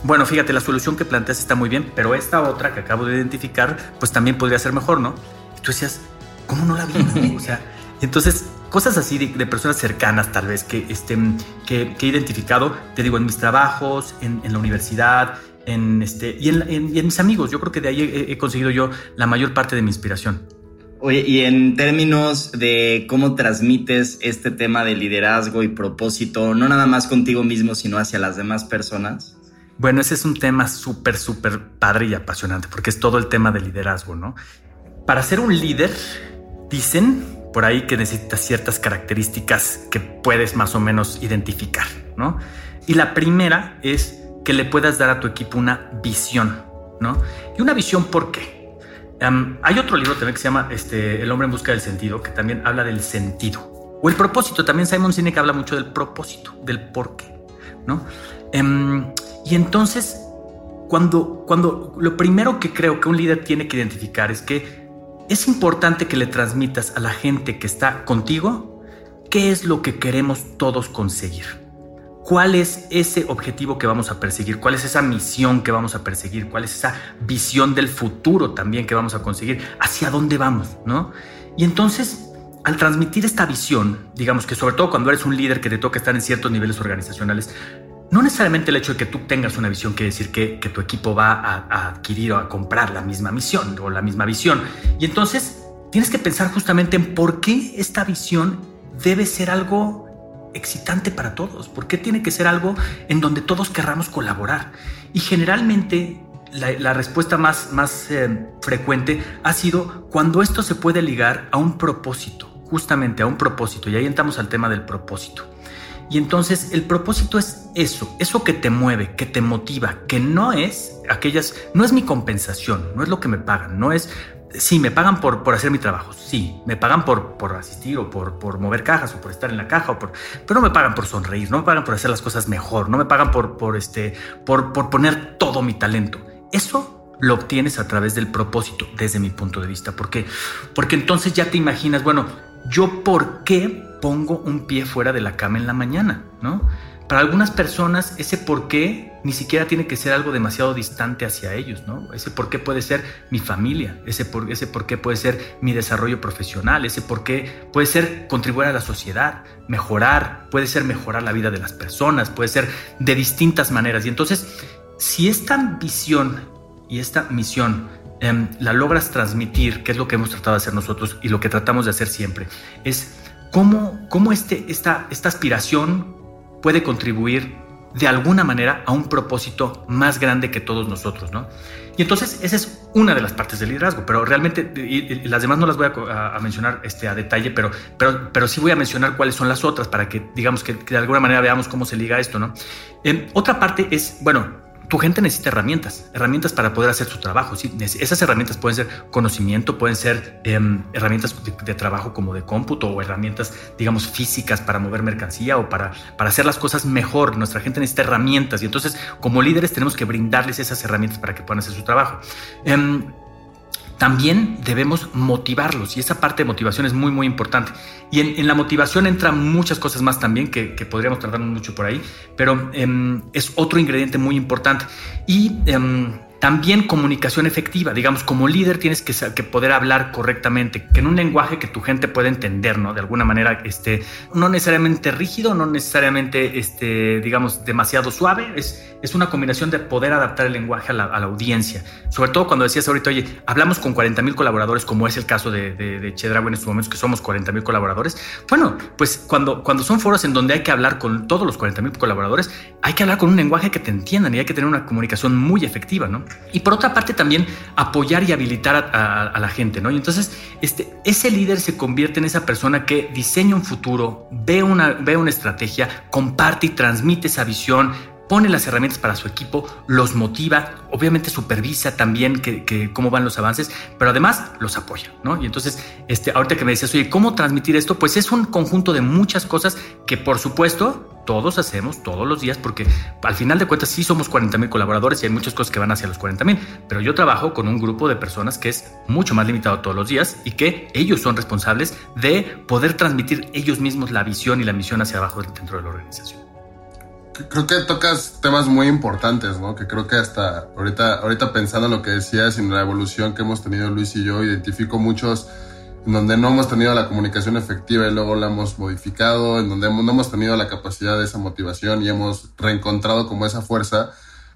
bueno, fíjate, la solución que planteas está muy bien, pero esta otra que acabo de identificar, pues también podría ser mejor, ¿no? Y tú decías, ¿cómo no la vi? o sea, entonces, cosas así de, personas cercanas, tal vez, que, estén, que, he identificado, te digo, en mis trabajos, en, la universidad, en este, y en, mis amigos. Yo creo que de ahí he, he conseguido yo la mayor parte de mi inspiración. Oye, y en términos de cómo transmites este tema de liderazgo y propósito, no nada más contigo mismo, sino hacia las demás personas. Bueno, ese es un tema súper, súper padre y apasionante, porque es todo el tema del liderazgo, ¿no? Para ser un líder, dicen por ahí que necesitas ciertas características que puedes más o menos identificar, ¿no? Y la primera es que le puedas dar a tu equipo una visión, ¿no? Y una visión, ¿por qué? hay otro libro también que se llama este, El hombre en busca del sentido, que también habla del sentido. O el propósito, también Simon Sinek habla mucho del propósito, del por qué, ¿no? Em, y entonces, cuando, cuando lo primero que creo que un líder tiene que identificar es que es importante que le transmitas a la gente que está contigo qué es lo que queremos todos conseguir. ¿Cuál es ese objetivo que vamos a perseguir? ¿Cuál es esa misión que vamos a perseguir? ¿Cuál es esa visión del futuro también que vamos a conseguir? ¿Hacia dónde vamos? ¿No? Y entonces, al transmitir esta visión, digamos que sobre todo cuando eres un líder que te toca estar en ciertos niveles organizacionales, no necesariamente el hecho de que tú tengas una visión quiere decir que, tu equipo va a, adquirir o a comprar la misma misión o la misma visión. Y entonces tienes que pensar justamente en por qué esta visión debe ser algo excitante para todos, por qué tiene que ser algo en donde todos querramos colaborar. Y generalmente la, respuesta más, más eh, frecuente ha sido cuando esto se puede ligar a un propósito, justamente a un propósito. Y ahí entramos al tema del propósito. Y entonces el propósito es eso, eso que te mueve, que te motiva, que no es aquellas, no es mi compensación, no es lo que me pagan, no es, sí, me pagan por, por hacer mi trabajo, sí, me pagan por, por asistir o por, por mover cajas o por estar en la caja, o por, pero no me pagan por sonreír, no me pagan por hacer las cosas mejor, no me pagan por, por, este, por, por poner todo mi talento. Eso lo obtienes a través del propósito, desde mi punto de vista. ¿Por qué? Porque entonces ya te imaginas, bueno, yo por qué pongo un pie fuera de la cama en la mañana, ¿no? Para algunas personas ese por qué ni siquiera tiene que ser algo demasiado distante hacia ellos, ¿no? Ese por qué puede ser mi familia, ese por, ese por qué puede ser mi desarrollo profesional, ese por qué puede ser contribuir a la sociedad, mejorar, puede ser mejorar la vida de las personas, puede ser de distintas maneras. Y entonces, si esta visión y esta misión em, la logras transmitir, que es lo que hemos tratado de hacer nosotros y lo que tratamos de hacer siempre, es cómo, cómo este, esta, esta aspiración puede contribuir de alguna manera a un propósito más grande que todos nosotros, ¿no? Y entonces esa es una de las partes del liderazgo, pero realmente y, las demás no las voy a, mencionar este, a detalle, pero, pero, pero sí voy a mencionar cuáles son las otras para que digamos que, de alguna manera veamos cómo se liga esto, ¿no? Eh, otra parte es, bueno, tu gente necesita herramientas, herramientas para poder hacer su trabajo. Esas herramientas pueden ser conocimiento, pueden ser em, herramientas de, trabajo como de cómputo o herramientas, digamos, físicas para mover mercancía o para, para hacer las cosas mejor. Nuestra gente necesita herramientas y entonces como líderes tenemos que brindarles esas herramientas para que puedan hacer su trabajo. Em, también debemos motivarlos y esa parte de motivación es muy, muy importante. Y en, la motivación entran muchas cosas más también que, podríamos tratar mucho por ahí, pero em, es otro ingrediente muy importante. Y em, también comunicación efectiva, digamos, como líder tienes que, que, poder hablar correctamente, que en un lenguaje que tu gente pueda entender, ¿no? De alguna manera, este, no necesariamente rígido, no necesariamente, este, digamos, demasiado suave, es, es una combinación de poder adaptar el lenguaje a la, audiencia. Sobre todo cuando decías ahorita, oye, hablamos con 40 mil colaboradores, como es el caso de, de, de en estos momentos, que somos 40 mil colaboradores. Bueno, pues cuando, cuando son foros en donde hay que hablar con todos los 40 mil colaboradores, hay que hablar con un lenguaje que te entiendan y hay que tener una comunicación muy efectiva, ¿no? Y por otra parte también apoyar y habilitar a, la gente, ¿no? Y entonces este, ese líder se convierte en esa persona que diseña un futuro, ve una, ve una estrategia, comparte y transmite esa visión, pone las herramientas para su equipo, los motiva, obviamente supervisa también que, cómo van los avances, pero además los apoya, ¿no? Y entonces, este, ahorita que me decías, oye, ¿cómo transmitir esto? Pues es un conjunto de muchas cosas que por supuesto todos hacemos todos los días, porque al final de cuentas sí somos 40 mil colaboradores y hay muchas cosas que van hacia los 40 mil, pero yo trabajo con un grupo de personas que es mucho más limitado todos los días y que ellos son responsables de poder transmitir ellos mismos la visión y la misión hacia abajo dentro de la organización. Creo que tocas temas muy importantes, ¿no? Que creo que hasta ahorita, ahorita pensando en lo que decías y en la evolución que hemos tenido Luis y yo, identifico muchos en donde no hemos tenido la comunicación efectiva y luego la hemos modificado, en donde no hemos tenido la capacidad de esa motivación y hemos reencontrado como esa fuerza.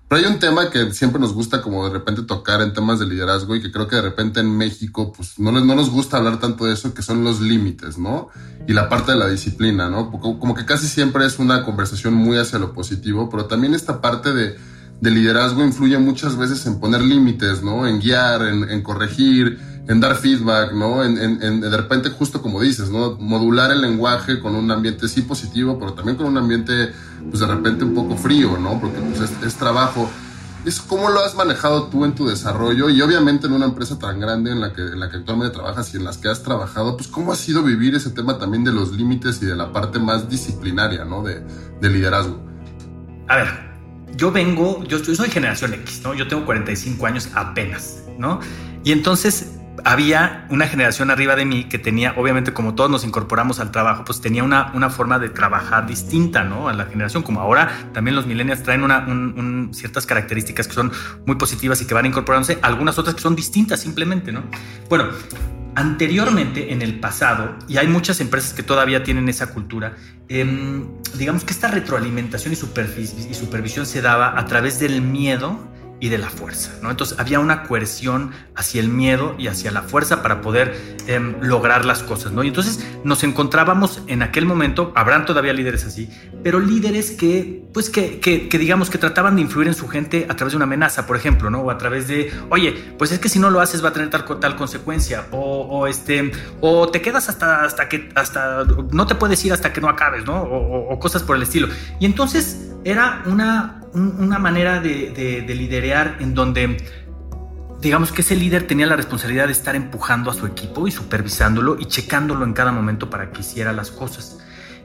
Pero hay un tema que siempre nos gusta como de repente tocar en temas de liderazgo y que creo que de repente en México pues no, no nos gusta hablar tanto de eso, que son los límites, ¿no? Y la parte de la disciplina, ¿no? Como que casi siempre es una conversación muy hacia lo positivo, pero también esta parte de, de liderazgo influye muchas veces en poner límites, ¿no? En guiar, en, en corregir, en dar feedback, ¿no? En, en, de repente, justo como dices, ¿no? Modular el lenguaje con un ambiente sí positivo, pero también con un ambiente, pues de repente un poco frío, ¿no? Porque pues, es, trabajo. Es cómo lo has manejado tú en tu desarrollo y obviamente en una empresa tan grande en la que, en la que actualmente trabajas y en las que has trabajado, pues cómo ha sido vivir ese tema también de los límites y de la parte más disciplinaria, ¿no? De, de liderazgo. A ver, yo vengo, yo, yo soy generación X, ¿no? Yo tengo 45 años apenas, ¿no? Y entonces había una generación arriba de mí que tenía, obviamente como todos nos incorporamos al trabajo, pues tenía una, una forma de trabajar distinta, ¿no? A la generación, como ahora también los millennials traen una, ciertas características que son muy positivas y que van incorporándose, algunas otras que son distintas simplemente, ¿no? Bueno, anteriormente en el pasado, y hay muchas empresas que todavía tienen esa cultura, em, digamos que esta retroalimentación y, y supervisión se daba a través del miedo y de la fuerza, ¿no? Entonces había una coerción hacia el miedo y hacia la fuerza para poder em, lograr las cosas, ¿no? Y entonces nos encontrábamos en aquel momento, habrán todavía líderes así, pero líderes que, pues que, que, digamos que trataban de influir en su gente a través de una amenaza, por ejemplo, ¿no? O a través de, oye, pues es que si no lo haces va a tener tal, tal consecuencia, o, o este, o te quedas hasta, hasta que, hasta, no te puedes ir hasta que no acabes, ¿no? o cosas por el estilo. Y entonces era una una manera de, de, liderear en donde digamos que ese líder tenía la responsabilidad de estar empujando a su equipo y supervisándolo y checándolo en cada momento para que hiciera las cosas.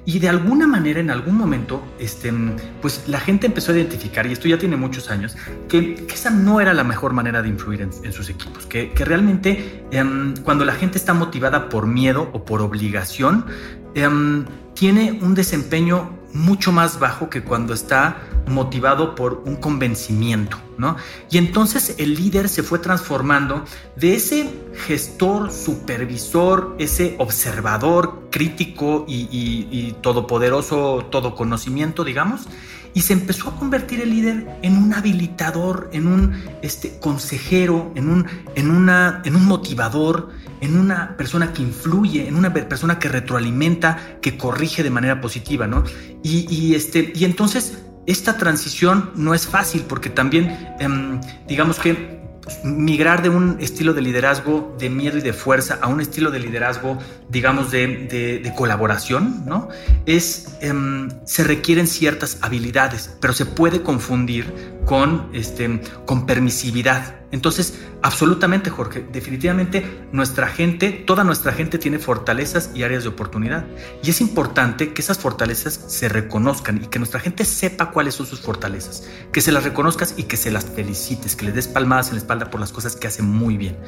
Y de alguna manera, en algún momento, este, pues la gente empezó a identificar, y esto ya tiene muchos años, que, esa no era la mejor manera de influir en, sus equipos, que, realmente em, cuando la gente está motivada por miedo o por obligación, em, tiene un desempeño mucho más bajo que cuando está motivado por un convencimiento, ¿no? Y entonces el líder se fue transformando de ese gestor, supervisor, ese observador crítico y, todopoderoso, todo conocimiento, digamos, y se empezó a convertir el líder en un habilitador, en un este, consejero, en un, en, una, en un motivador, en una persona que influye, en una persona que retroalimenta, que corrige de manera positiva, ¿no? Y, este, y entonces esta transición no es fácil porque también, em, digamos que migrar de un estilo de liderazgo de miedo y de fuerza a un estilo de liderazgo, digamos, de, colaboración, ¿no? Es, em, se requieren ciertas habilidades, pero se puede confundir con, este, con permisividad. Entonces, absolutamente, Jorge, definitivamente nuestra gente, toda nuestra gente tiene fortalezas y áreas de oportunidad. Y es importante que esas fortalezas se reconozcan y que nuestra gente sepa cuáles son sus fortalezas, que se las reconozcas y que se las felicites, que le des palmadas en la espalda por las cosas que hace muy bien.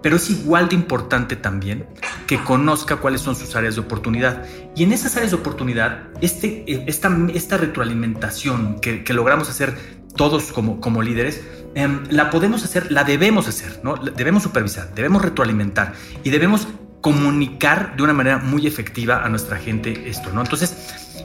Pero es igual de importante también que conozca cuáles son sus áreas de oportunidad. Y en esas áreas de oportunidad, este, esta, retroalimentación que logramos hacer todos como, como líderes, em, la podemos hacer, la debemos hacer, ¿no? Debemos supervisar, debemos retroalimentar y debemos comunicar de una manera muy efectiva a nuestra gente esto, ¿no? Entonces,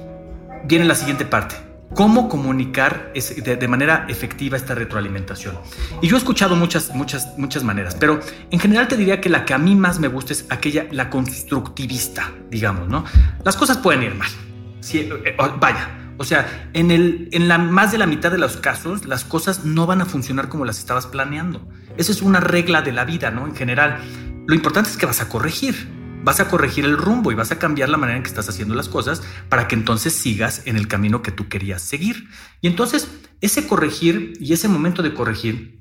viene la siguiente parte. ¿Cómo comunicar de, manera efectiva esta retroalimentación? Y yo he escuchado muchas, muchas, muchas maneras, pero en general te diría que la que a mí más me gusta es aquella, la constructivista, digamos, ¿no? Las cosas pueden ir mal. Eh, vaya, o sea, en, el, en la, más de la mitad de los casos, las cosas no van a funcionar como las estabas planeando. Esa es una regla de la vida, ¿no? En general, lo importante es que vas a corregir. Vas a corregir el rumbo y vas a cambiar la manera en que estás haciendo las cosas para que entonces sigas en el camino que tú querías seguir. Y entonces, ese corregir y ese momento de corregir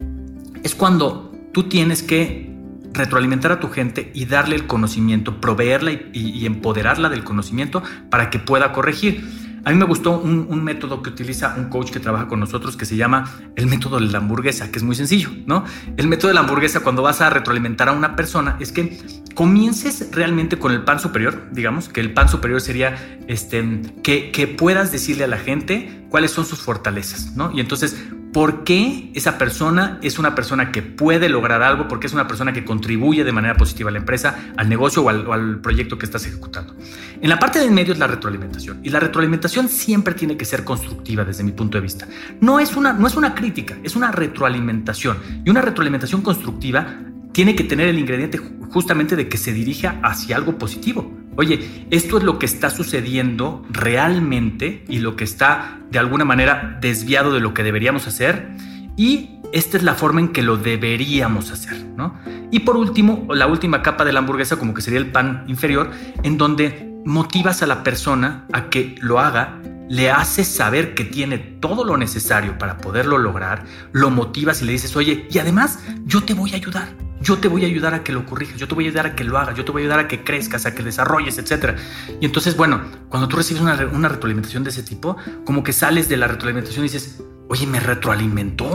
es cuando tú tienes que retroalimentar a tu gente y darle el conocimiento, proveerla y empoderarla del conocimiento para que pueda corregir. A mí me gustó un, método que utiliza un coach que trabaja con nosotros que se llama el método de la hamburguesa, que es muy sencillo, ¿no? El método de la hamburguesa cuando vas a retroalimentar a una persona es que comiences realmente con el pan superior, digamos, que el pan superior sería este, que, que puedas decirle a la gente cuáles son sus fortalezas, ¿no? Y entonces por qué esa persona es una persona que puede lograr algo, porque es una persona que contribuye de manera positiva a la empresa, al negocio o al, proyecto que estás ejecutando. En la parte del medio es la retroalimentación y la retroalimentación siempre tiene que ser constructiva desde mi punto de vista. No es una, no es una crítica, es una retroalimentación y una retroalimentación constructiva tiene que tener el ingrediente justamente de que se dirija hacia algo positivo. Oye, esto es lo que está sucediendo realmente y lo que está de alguna manera desviado de lo que deberíamos hacer y esta es la forma en que lo deberíamos hacer, ¿no? Y por último, la última capa de la hamburguesa como que sería el pan inferior, en donde motivas a la persona a que lo haga le haces saber que tiene todo lo necesario para poderlo lograr, lo motivas y le dices, oye, y además yo te voy a ayudar. Yo te voy a ayudar a que lo corrijas, yo te voy a ayudar a que lo hagas, yo te voy a ayudar a que crezcas, a que desarrolles, etc. Y entonces, bueno, cuando tú recibes una, retroalimentación de ese tipo, como que sales de la retroalimentación y dices, oye, ¿me retroalimentó?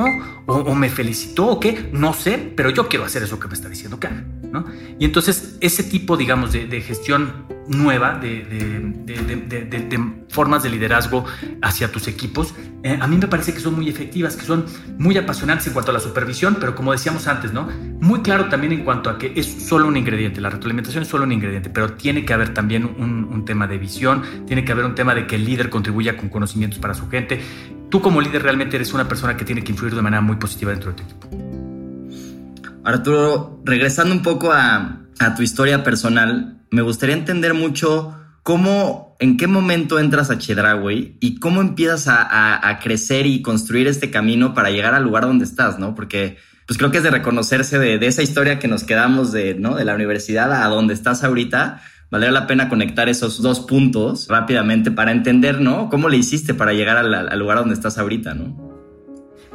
¿O, me felicitó? ¿O qué? No sé, pero yo quiero hacer eso que me está diciendo que ¿no? Y entonces ese tipo, digamos, de, gestión nueva, de, formas de liderazgo hacia tus equipos, eh, a mí me parece que son muy efectivas, que son muy apasionantes en cuanto a la supervisión, pero como decíamos antes, ¿no? Muy claro también en cuanto a que es solo un ingrediente, la retroalimentación es solo un ingrediente, pero tiene que haber también un, un tema de visión, tiene que haber un tema de que el líder contribuya con conocimientos para su gente, tú como líder realmente eres una persona que tiene que influir de manera muy positiva dentro de tu equipo. Arturo, regresando un poco a, tu historia personal, me gustaría entender mucho cómo, en qué momento entras a Chedraui y cómo empiezas a, crecer y construir este camino para llegar al lugar donde estás, ¿no? Porque pues creo que es de reconocerse de, de esa historia que nos quedamos de, ¿no? de la universidad a donde estás ahorita, valdría la pena conectar esos dos puntos rápidamente para entender, ¿no? ¿Cómo le hiciste para llegar al, lugar donde estás ahorita, ¿no?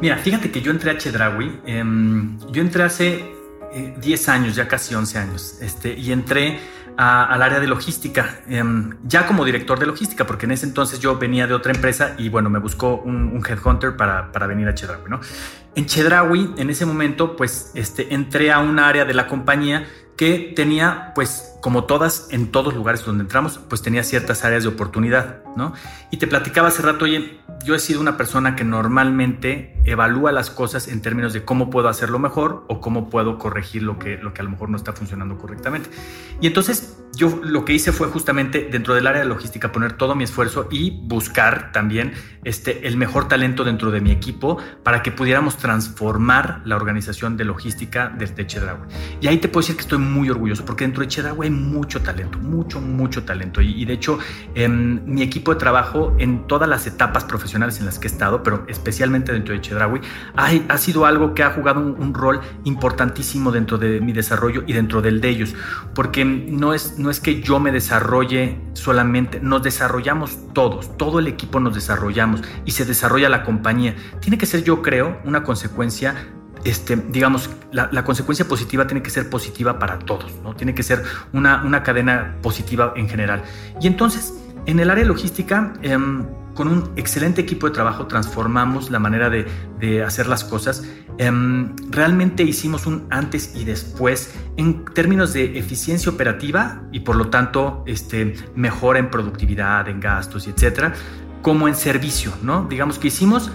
Mira, fíjate que yo entré a Chedraui, em, yo entré hace 10 eh, años, ya casi 11 años, este, y entré al área de logística, em, ya como director de logística, porque en ese entonces yo venía de otra empresa y bueno, me buscó un, headhunter para, para, venir a Chedraui, ¿no? En Chedraui, en ese momento, pues este, entré a un área de la compañía que tenía, pues, como todas, en todos lugares donde entramos, pues tenía ciertas áreas de oportunidad, ¿no? Y te platicaba hace rato, oye, yo he sido una persona que normalmente evalúa las cosas en términos de cómo puedo hacerlo mejor o cómo puedo corregir lo que, lo que a lo mejor no está funcionando correctamente. Y entonces yo lo que hice fue justamente dentro del área de logística poner todo mi esfuerzo y buscar también este, el mejor talento dentro de mi equipo para que pudiéramos transformar la organización de logística desde Chedraui. Y ahí te puedo decir que estoy muy orgulloso porque dentro de Chedraui hay mucho talento, mucho, mucho talento. Y, de hecho, en mi equipo de trabajo en todas las etapas profesionales en las que he estado, pero especialmente dentro de Chedraui, ha, ha sido algo que ha jugado un, un, rol importantísimo dentro de mi desarrollo y dentro del de ellos. Porque no es, no es que yo me desarrolle solamente, nos desarrollamos todos, todo el equipo nos desarrollamos y se desarrolla la compañía. Tiene que ser, yo creo, una consecuencia este, digamos, la, consecuencia positiva tiene que ser positiva para todos, ¿no? Tiene que ser una, una cadena positiva en general. Y entonces, en el área logística, em, con un excelente equipo de trabajo transformamos la manera de, hacer las cosas. Em, realmente hicimos un antes y después en términos de eficiencia operativa y por lo tanto este, mejora en productividad, en gastos y etcétera, como en servicio, ¿no? Digamos que hicimos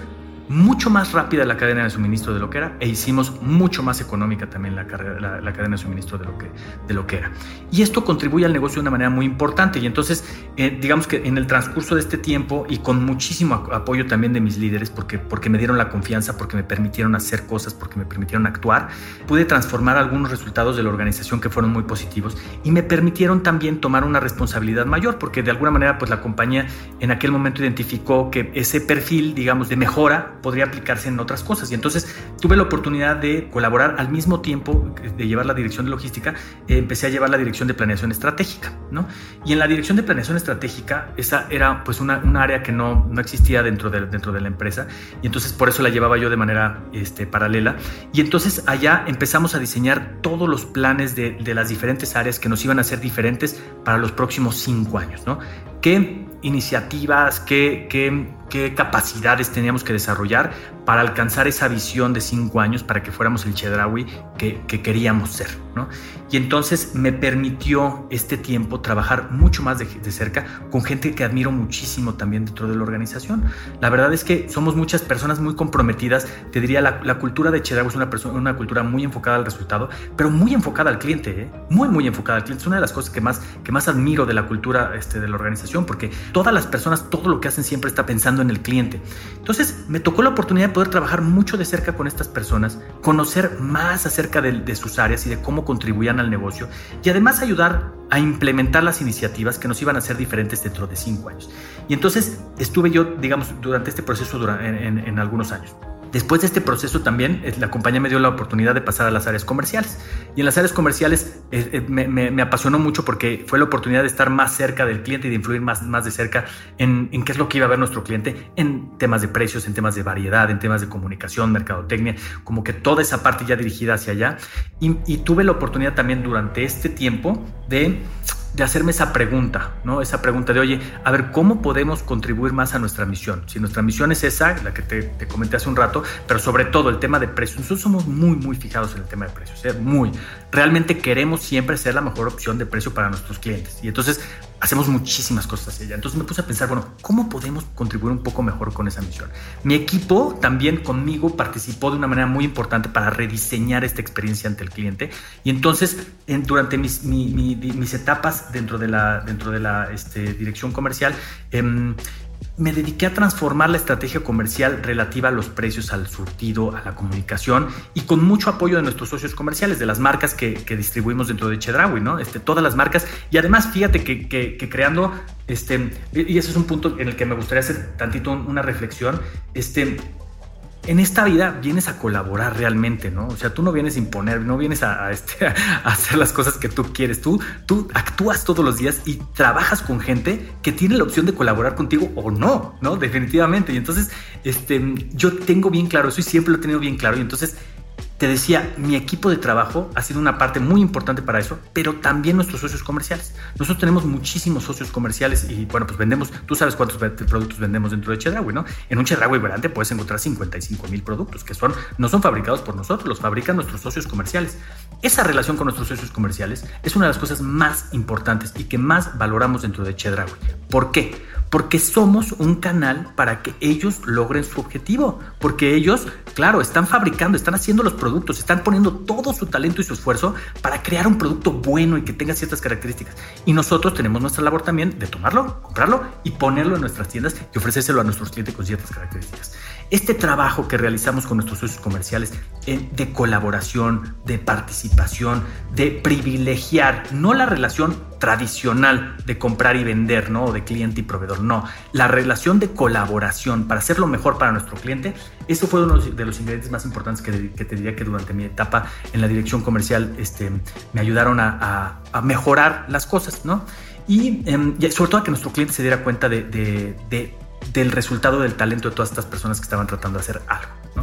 mucho más rápida la cadena de suministro de lo que era e hicimos mucho más económica también la, la, cadena de suministro de lo, que, de lo que era. Y esto contribuye al negocio de una manera muy importante y entonces eh, digamos que en el transcurso de este tiempo y con muchísimo apoyo también de mis líderes porque, porque me dieron la confianza, porque me permitieron hacer cosas, porque me permitieron actuar, pude transformar algunos resultados de la organización que fueron muy positivos y me permitieron también tomar una responsabilidad mayor porque de alguna manera pues la compañía en aquel momento identificó que ese perfil digamos de mejora podría aplicarse en otras cosas. Y entonces tuve la oportunidad de colaborar al mismo tiempo de llevar la dirección de logística, eh, empecé a llevar la dirección de planeación estratégica, ¿no? Y en la dirección de planeación estratégica, esa era pues una, área que no, no existía dentro de, dentro de la empresa y entonces por eso la llevaba yo de manera este, paralela. Y entonces allá empezamos a diseñar todos los planes de, de las diferentes áreas que nos iban a ser diferentes para los próximos cinco años, ¿no? ¿Qué iniciativas, qué, qué qué capacidades teníamos que desarrollar para alcanzar esa visión de cinco años para que fuéramos el Chedraui que, que queríamos ser. ¿no? Y entonces me permitió este tiempo trabajar mucho más de, cerca con gente que admiro muchísimo también dentro de la organización. La verdad es que somos muchas personas muy comprometidas. Te diría, la, la cultura de Chedraui es una, persona, una cultura muy enfocada al resultado, pero muy enfocada al cliente, ¿eh? muy, muy enfocada al cliente. Es una de las cosas que más, que más admiro de la cultura este, de la organización, porque todas las personas, todo lo que hacen siempre está pensando en el cliente. Entonces me tocó la oportunidad de poder trabajar mucho de cerca con estas personas, conocer más acerca de, sus áreas y de cómo contribuían al negocio y además ayudar a implementar las iniciativas que nos iban a ser diferentes dentro de cinco años. Y entonces estuve yo, digamos, durante este proceso en algunos años. Después de este proceso también la compañía me dio la oportunidad de pasar a las áreas comerciales. Y en las áreas comerciales me, apasionó mucho porque fue la oportunidad de estar más cerca del cliente y de influir más, más de cerca en, qué es lo que iba a ver nuestro cliente en temas de precios, en temas de variedad, en temas de comunicación, mercadotecnia, como que toda esa parte ya dirigida hacia allá. y tuve la oportunidad también durante este tiempo de de hacerme esa pregunta, ¿no? Esa pregunta de, oye, a ver, ¿cómo podemos contribuir más a nuestra misión? Si nuestra misión es esa, la que te, comenté hace un rato, pero sobre todo el tema de precios. Nosotros somos muy, muy fijados en el tema de precios, ¿eh? muy. Realmente queremos siempre ser la mejor opción de precio para nuestros clientes. Y entonces hacemos muchísimas cosas ella. Entonces me puse a pensar, bueno, ¿cómo podemos contribuir un poco mejor con esa misión? Mi equipo también conmigo participó de una manera muy importante para rediseñar esta experiencia ante el cliente. Y entonces, en, durante mis, etapas dentro de la, este, dirección comercial, eh, me dediqué a transformar la estrategia comercial relativa a los precios, al surtido, a la comunicación y con mucho apoyo de nuestros socios comerciales, de las marcas que, distribuimos dentro de Chedraui, ¿no? Este, todas las marcas. Y además, fíjate que, que, creando, este, y ese es un punto en el que me gustaría hacer tantito una reflexión, este, en esta vida vienes a colaborar realmente, ¿no? O sea, tú no vienes a imponer, no vienes a, este, a, hacer las cosas que tú quieres. Tú, tú actúas todos los días y trabajas con gente que tiene la opción de colaborar contigo o no, ¿no? Definitivamente. Y entonces, este, yo tengo bien claro eso y siempre lo he tenido bien claro. Y entonces, te decía, mi equipo de trabajo ha sido una parte muy importante para eso, pero también nuestros socios comerciales. Nosotros tenemos muchísimos socios comerciales y bueno, pues vendemos, tú sabes cuántos productos vendemos dentro de Chedraui, ¿no? En un Chedraui grande puedes encontrar 55 mil productos que son, no son fabricados por nosotros, los fabrican nuestros socios comerciales. Esa relación con nuestros socios comerciales es una de las cosas más importantes y que más valoramos dentro de Chedraui. ¿Por qué? Porque somos un canal para que ellos logren su objetivo, porque ellos, claro, están fabricando, están haciendo los productos, están poniendo todo su talento y su esfuerzo para crear un producto bueno y que tenga ciertas características. Y nosotros tenemos nuestra labor también de tomarlo, comprarlo y ponerlo en nuestras tiendas y ofrecérselo a nuestros clientes con ciertas características. Este trabajo que realizamos con nuestros socios comerciales eh, de colaboración, de participación, de privilegiar, no la relación tradicional de comprar y vender, ¿no? O de cliente y proveedor, no. La relación de colaboración para hacerlo mejor para nuestro cliente, eso fue uno de los ingredientes más importantes que, te diría que durante mi etapa en la dirección comercial este, me ayudaron a, mejorar las cosas, ¿no? Y, em, sobre todo a que nuestro cliente se diera cuenta de del resultado del talento de todas estas personas que estaban tratando de hacer algo. ¿no?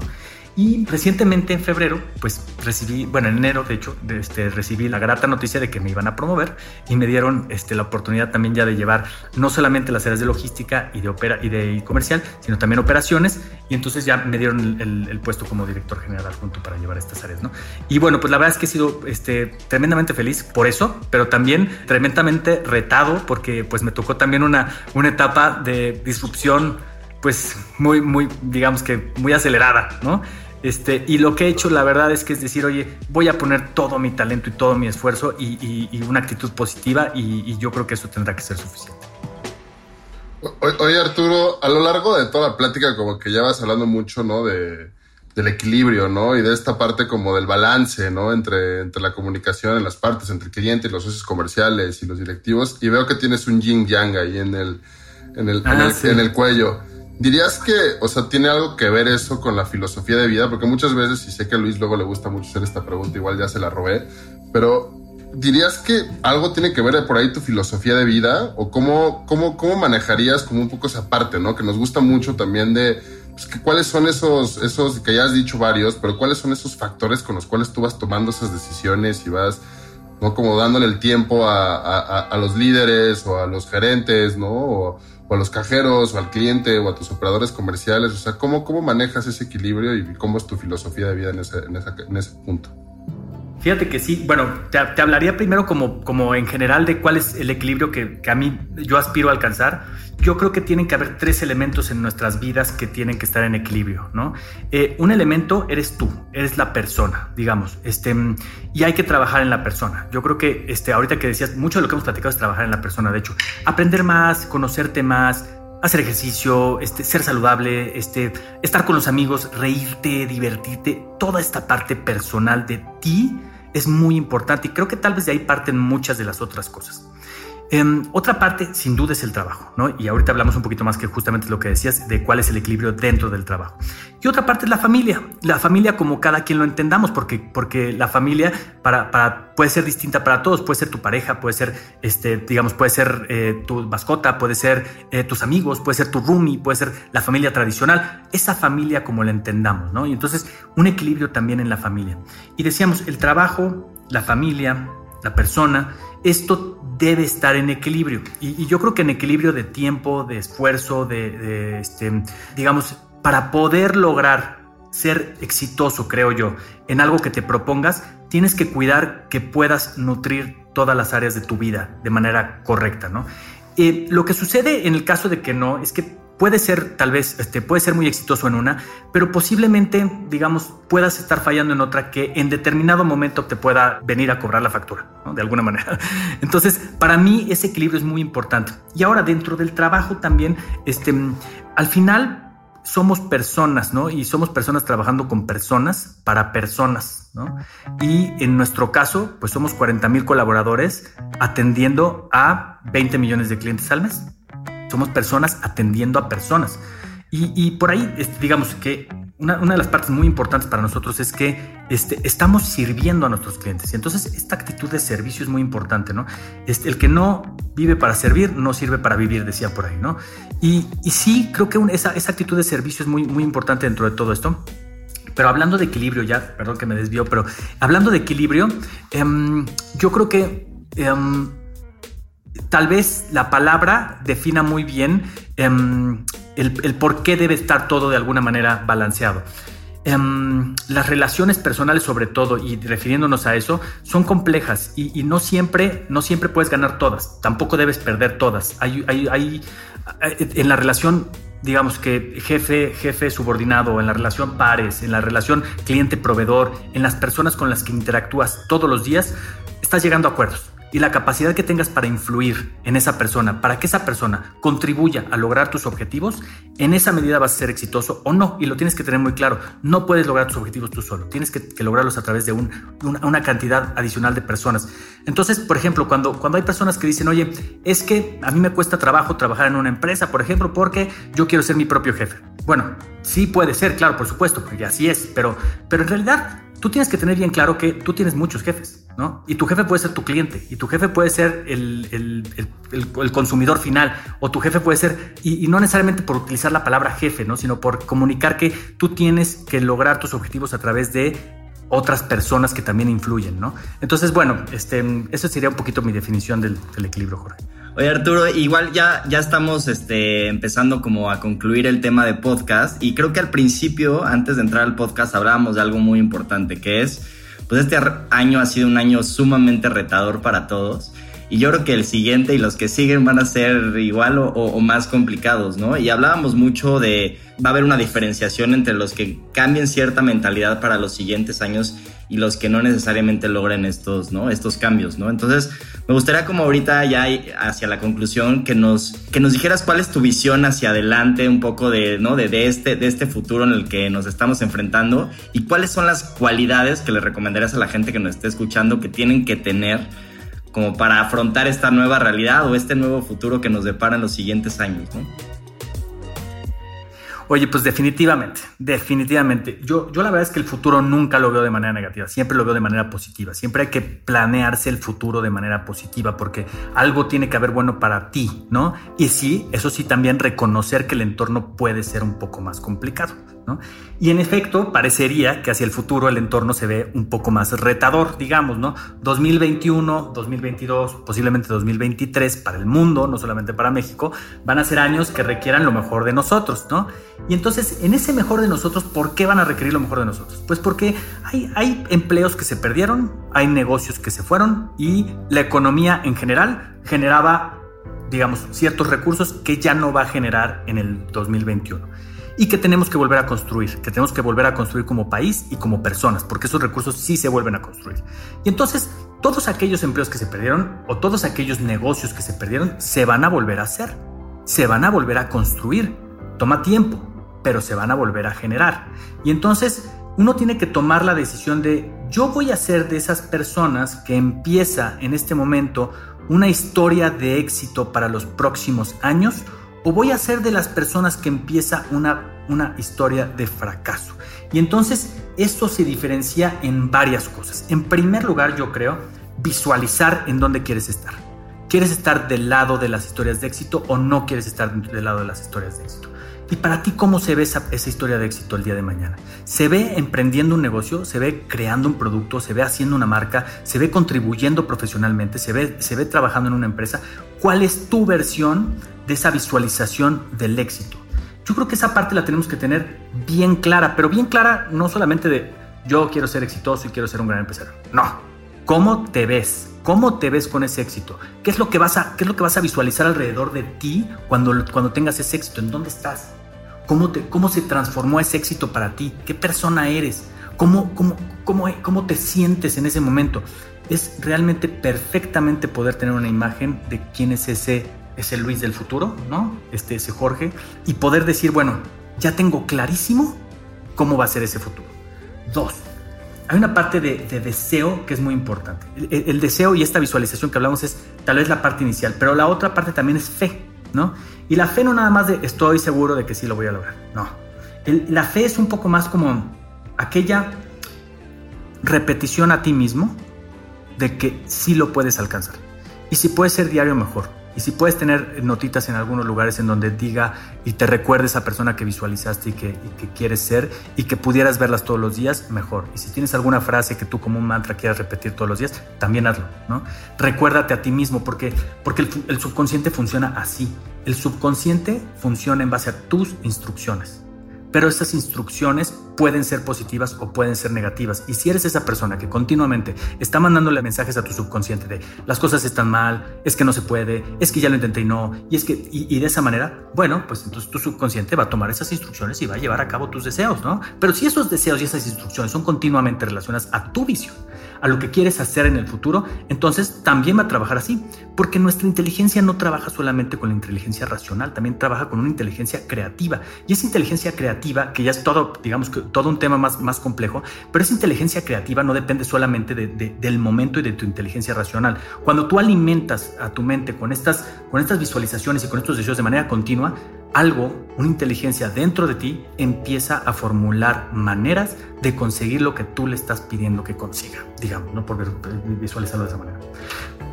Y recientemente en febrero, pues recibí, bueno, en enero de hecho, este, recibí la grata noticia de que me iban a promover y me dieron este, la oportunidad también ya de llevar no solamente las áreas de logística y de, opera, y de comercial, sino también operaciones. Y entonces ya me dieron el, puesto como director general junto para llevar estas áreas, ¿no? Y bueno, pues la verdad es que he sido este, tremendamente feliz por eso, pero también tremendamente retado porque pues me tocó también una, una etapa de disrupción pues muy, muy, digamos que muy acelerada, ¿no? Este, y lo que he hecho, la verdad es que es decir, oye, voy a poner todo mi talento y todo mi esfuerzo y, una actitud positiva y, yo creo que eso tendrá que ser suficiente. Oye, Arturo, a lo largo de toda la plática, como que ya vas hablando mucho, ¿no? De, del equilibrio, ¿no? Y de esta parte como del balance, ¿no? Entre, entre la comunicación en las partes, entre el cliente y los socios comerciales y los directivos. Y veo que tienes un yin yang ahí en el, en el, en, ah, el en el cuello. ¿Dirías que, o sea, tiene algo que ver eso con la filosofía de vida? Porque muchas veces, y sé que a Luis luego le gusta mucho hacer esta pregunta, igual ya se la robé, pero ¿dirías que algo tiene que ver por ahí tu filosofía de vida? ¿O cómo, cómo, cómo manejarías como un poco esa parte, ¿no? Que nos gusta mucho también de, pues, cuáles son esos, esos, que ya has dicho varios, pero cuáles son esos factores con los cuales tú vas tomando esas decisiones y vas, ¿no? Como dándole el tiempo a, a, los líderes o a los gerentes, ¿no? O a los cajeros, o al cliente, o a tus operadores comerciales? O sea, ¿cómo, cómo manejas ese equilibrio y cómo es tu filosofía de vida en ese, en en ese punto? Fíjate que sí, bueno, te, hablaría primero como, como en general de cuál es el equilibrio que, que, a mí yo aspiro a alcanzar. Yo creo que tienen que haber tres elementos en nuestras vidas que tienen que estar en equilibrio, ¿no? Eh, un elemento eres tú, eres la persona, digamos, este, y hay que trabajar en la persona. Yo creo que este, ahorita que decías, mucho de lo que hemos platicado es trabajar en la persona, de hecho, aprender más, conocerte más, hacer ejercicio, este, ser saludable, este, estar con los amigos, reírte, divertirte, toda esta parte personal de ti es muy importante y creo que tal vez de ahí parten muchas de las otras cosas. Em, otra parte, sin duda, es el trabajo, ¿no? Y ahorita hablamos un poquito más que justamente lo que decías de cuál es el equilibrio dentro del trabajo. Y otra parte es la familia, la familia como cada quien lo entendamos, porque, porque la familia para, para, puede ser distinta para todos, puede ser tu pareja, puede ser, este, digamos, puede ser eh, tu mascota, puede ser eh, tus amigos, puede ser tu roomie, puede ser la familia tradicional, esa familia como la entendamos, ¿no? Y entonces un equilibrio también en la familia. Y decíamos, el trabajo, la familia, la persona, esto debe estar en equilibrio. Y, yo creo que en equilibrio de tiempo, de esfuerzo, de, este, digamos, para poder lograr ser exitoso, creo yo, en algo que te propongas, tienes que cuidar que puedas nutrir todas las áreas de tu vida de manera correcta, ¿no? Eh, lo que sucede en el caso de que no es que puede ser tal vez, este, puede ser muy exitoso en una, pero posiblemente, digamos, puedas estar fallando en otra que en determinado momento te pueda venir a cobrar la factura, de alguna manera. Entonces, para mí ese equilibrio es muy importante. Y ahora dentro del trabajo también, este, al final somos personas, ¿no? Y somos personas trabajando con personas para personas, ¿no? Y en nuestro caso, pues somos 40 mil colaboradores atendiendo a 20 millones de clientes al mes. Somos personas atendiendo a personas. Y, por ahí, digamos que una, de las partes muy importantes para nosotros es que este, estamos sirviendo a nuestros clientes. Y entonces esta actitud de servicio es muy importante, ¿no? Este, el que no vive para servir, no sirve para vivir, decía por ahí, ¿no? Y, sí, creo que esa, esa, actitud de servicio es muy, muy importante dentro de todo esto. Pero hablando de equilibrio, ya, perdón que me desvió, pero hablando de equilibrio, em, yo creo que em, tal vez la palabra defina muy bien em, el, por qué debe estar todo de alguna manera balanceado. em, las relaciones personales sobre todo, y refiriéndonos a eso, son complejas y, no, siempre, no siempre puedes ganar todas, tampoco debes perder todas. Hay, en la relación digamos que jefe, jefe subordinado, en la relación pares, en la relación cliente-proveedor, en las personas con las que interactúas todos los días, estás llegando a acuerdos y la capacidad que tengas para influir en esa persona, para que esa persona contribuya a lograr tus objetivos, en esa medida vas a ser exitoso o no. Y lo tienes que tener muy claro. No puedes lograr tus objetivos tú solo. Tienes que, lograrlos a través de una, cantidad adicional de personas. Entonces, por ejemplo, cuando, cuando hay personas que dicen, oye, es que a mí me cuesta trabajo trabajar en una empresa, por ejemplo, porque yo quiero ser mi propio jefe. Bueno, sí puede ser, claro, por supuesto, porque así es, pero, pero en realidad tú tienes que tener bien claro que tú tienes muchos jefes, ¿no? Y tu jefe puede ser tu cliente, y tu jefe puede ser el, consumidor final, o tu jefe puede ser, y, no necesariamente por utilizar la palabra jefe, ¿no? Sino por comunicar que tú tienes que lograr tus objetivos a través de otras personas que también influyen, ¿no? Entonces, bueno, este, eso sería un poquito mi definición del equilibrio, Jorge. Oye Arturo, igual ya, ya estamos este, empezando como a concluir el tema de podcast y creo que al principio, antes de entrar al podcast, hablábamos de algo muy importante que es, pues este año ha sido un año sumamente retador para todos y yo creo que el siguiente y los que siguen van a ser igual o, más complicados, ¿no? Y hablábamos mucho de, va a haber una diferenciación entre los que cambien cierta mentalidad para los siguientes años y los que no necesariamente logren estos, ¿no? Estos cambios, ¿no? Entonces, me gustaría como ahorita ya hacia la conclusión que nos, que nos dijeras cuál es tu visión hacia adelante un poco de, ¿no? De, de, este, de este futuro en el que nos estamos enfrentando y cuáles son las cualidades que le recomendarías a la gente que nos esté escuchando que tienen que tener como para afrontar esta nueva realidad o este nuevo futuro que nos depara en los siguientes años, ¿no? Oye, pues definitivamente, definitivamente. Yo, yo la verdad es que el futuro nunca lo veo de manera negativa, siempre lo veo de manera positiva. Siempre hay que planearse el futuro de manera positiva porque algo tiene que haber bueno para ti, ¿no? Y sí, eso sí, también reconocer que el entorno puede ser un poco más complicado. Y en efecto, parecería que hacia el futuro el entorno se ve un poco más retador, digamos, ¿no? 2021, 2022, posiblemente 2023 para el mundo, no solamente para México, van a ser años que requieran lo mejor de nosotros, ¿no? Y entonces, en ese mejor de nosotros, ¿por qué van a requerir lo mejor de nosotros? Pues porque hay, hay empleos que se perdieron, hay negocios que se fueron y la economía en general generaba digamos, ciertos recursos que ya no va a generar en el 2021 y que tenemos que volver a construir, que tenemos que volver a construir como país y como personas, porque esos recursos sí se vuelven a construir. Y entonces, todos aquellos empleos que se perdieron o todos aquellos negocios que se perdieron se van a volver a hacer, se van a volver a construir. Toma tiempo, pero se van a volver a generar. Y entonces, uno tiene que tomar la decisión de yo voy a ser de esas personas que empieza en este momento una historia de éxito para los próximos años o voy a ser de las personas que empieza una, una historia de fracaso. Y entonces esto se diferencia en varias cosas. En primer lugar, yo creo, visualizar en dónde quieres estar. ¿Quieres estar del lado de las historias de éxito o no quieres estar del lado de las historias de éxito? ¿Y para ti cómo se ve esa, esa, historia de éxito el día de mañana? ¿Se ve emprendiendo un negocio? ¿Se ve creando un producto? ¿Se ve haciendo una marca? ¿Se ve contribuyendo profesionalmente? ¿Se ve, se ve trabajando en una empresa? ¿Cuál es tu versión de esa visualización del éxito? Yo creo que esa parte la tenemos que tener bien clara, pero bien clara no solamente de yo quiero ser exitoso y quiero ser un gran empresario. No. ¿Cómo te ves? ¿Cómo te ves con ese éxito? ¿Qué es lo que vas a, qué es lo que vas a visualizar alrededor de ti cuando, cuando tengas ese éxito? ¿En dónde estás? ¿Cómo, te, ¿Cómo se transformó ese éxito para ti? ¿Qué persona eres? ¿Cómo, cómo, cómo, cómo te sientes en ese momento? Es realmente perfectamente poder tener una imagen de quién es ese, ese Luis del futuro, ¿no? Este, ese Jorge, y poder decir, bueno, ya tengo clarísimo cómo va a ser ese futuro. Dos, hay una parte de, deseo que es muy importante. El, el, deseo y esta visualización que hablamos es tal vez la parte inicial, pero la otra parte también es fe, ¿no? Y la fe no nada más de estoy seguro de que sí lo voy a lograr. No. la fe es un poco más como aquella repetición a ti mismo de que sí lo puedes alcanzar. Y si puede ser diario, mejor. Y si puedes tener notitas en algunos lugares en donde diga y te recuerde esa persona que visualizaste y que, quieres ser y que pudieras verlas todos los días, mejor. Y si tienes alguna frase que tú como un mantra quieras repetir todos los días, también hazlo, ¿no? Recuérdate a ti mismo porque, porque el, el subconsciente funciona así. El subconsciente funciona en base a tus instrucciones. Pero estas instrucciones pueden ser positivas o pueden ser negativas. Y si eres esa persona que continuamente está mandándole mensajes a tu subconsciente de las cosas están mal, es que no se puede, es que ya lo intenté y no, y es que, y, de esa manera, bueno, pues entonces tu subconsciente va a tomar esas instrucciones y va a llevar a cabo tus deseos, ¿no? Pero si esos deseos y esas instrucciones son continuamente relacionadas a tu visión, a lo que quieres hacer en el futuro, entonces también va a trabajar así, porque nuestra inteligencia no trabaja solamente con la inteligencia racional, también trabaja con una inteligencia creativa. Y esa inteligencia creativa, que ya es todo, digamos que todo un tema más, más complejo, pero esa inteligencia creativa no depende solamente del momento y de tu inteligencia racional. Cuando tú alimentas a tu mente con estas, con estas visualizaciones y con estos deseos de manera continua, algo, una inteligencia dentro de ti empieza a formular maneras de conseguir lo que tú le estás pidiendo que consiga, digamos, no por visualizarlo de esa manera.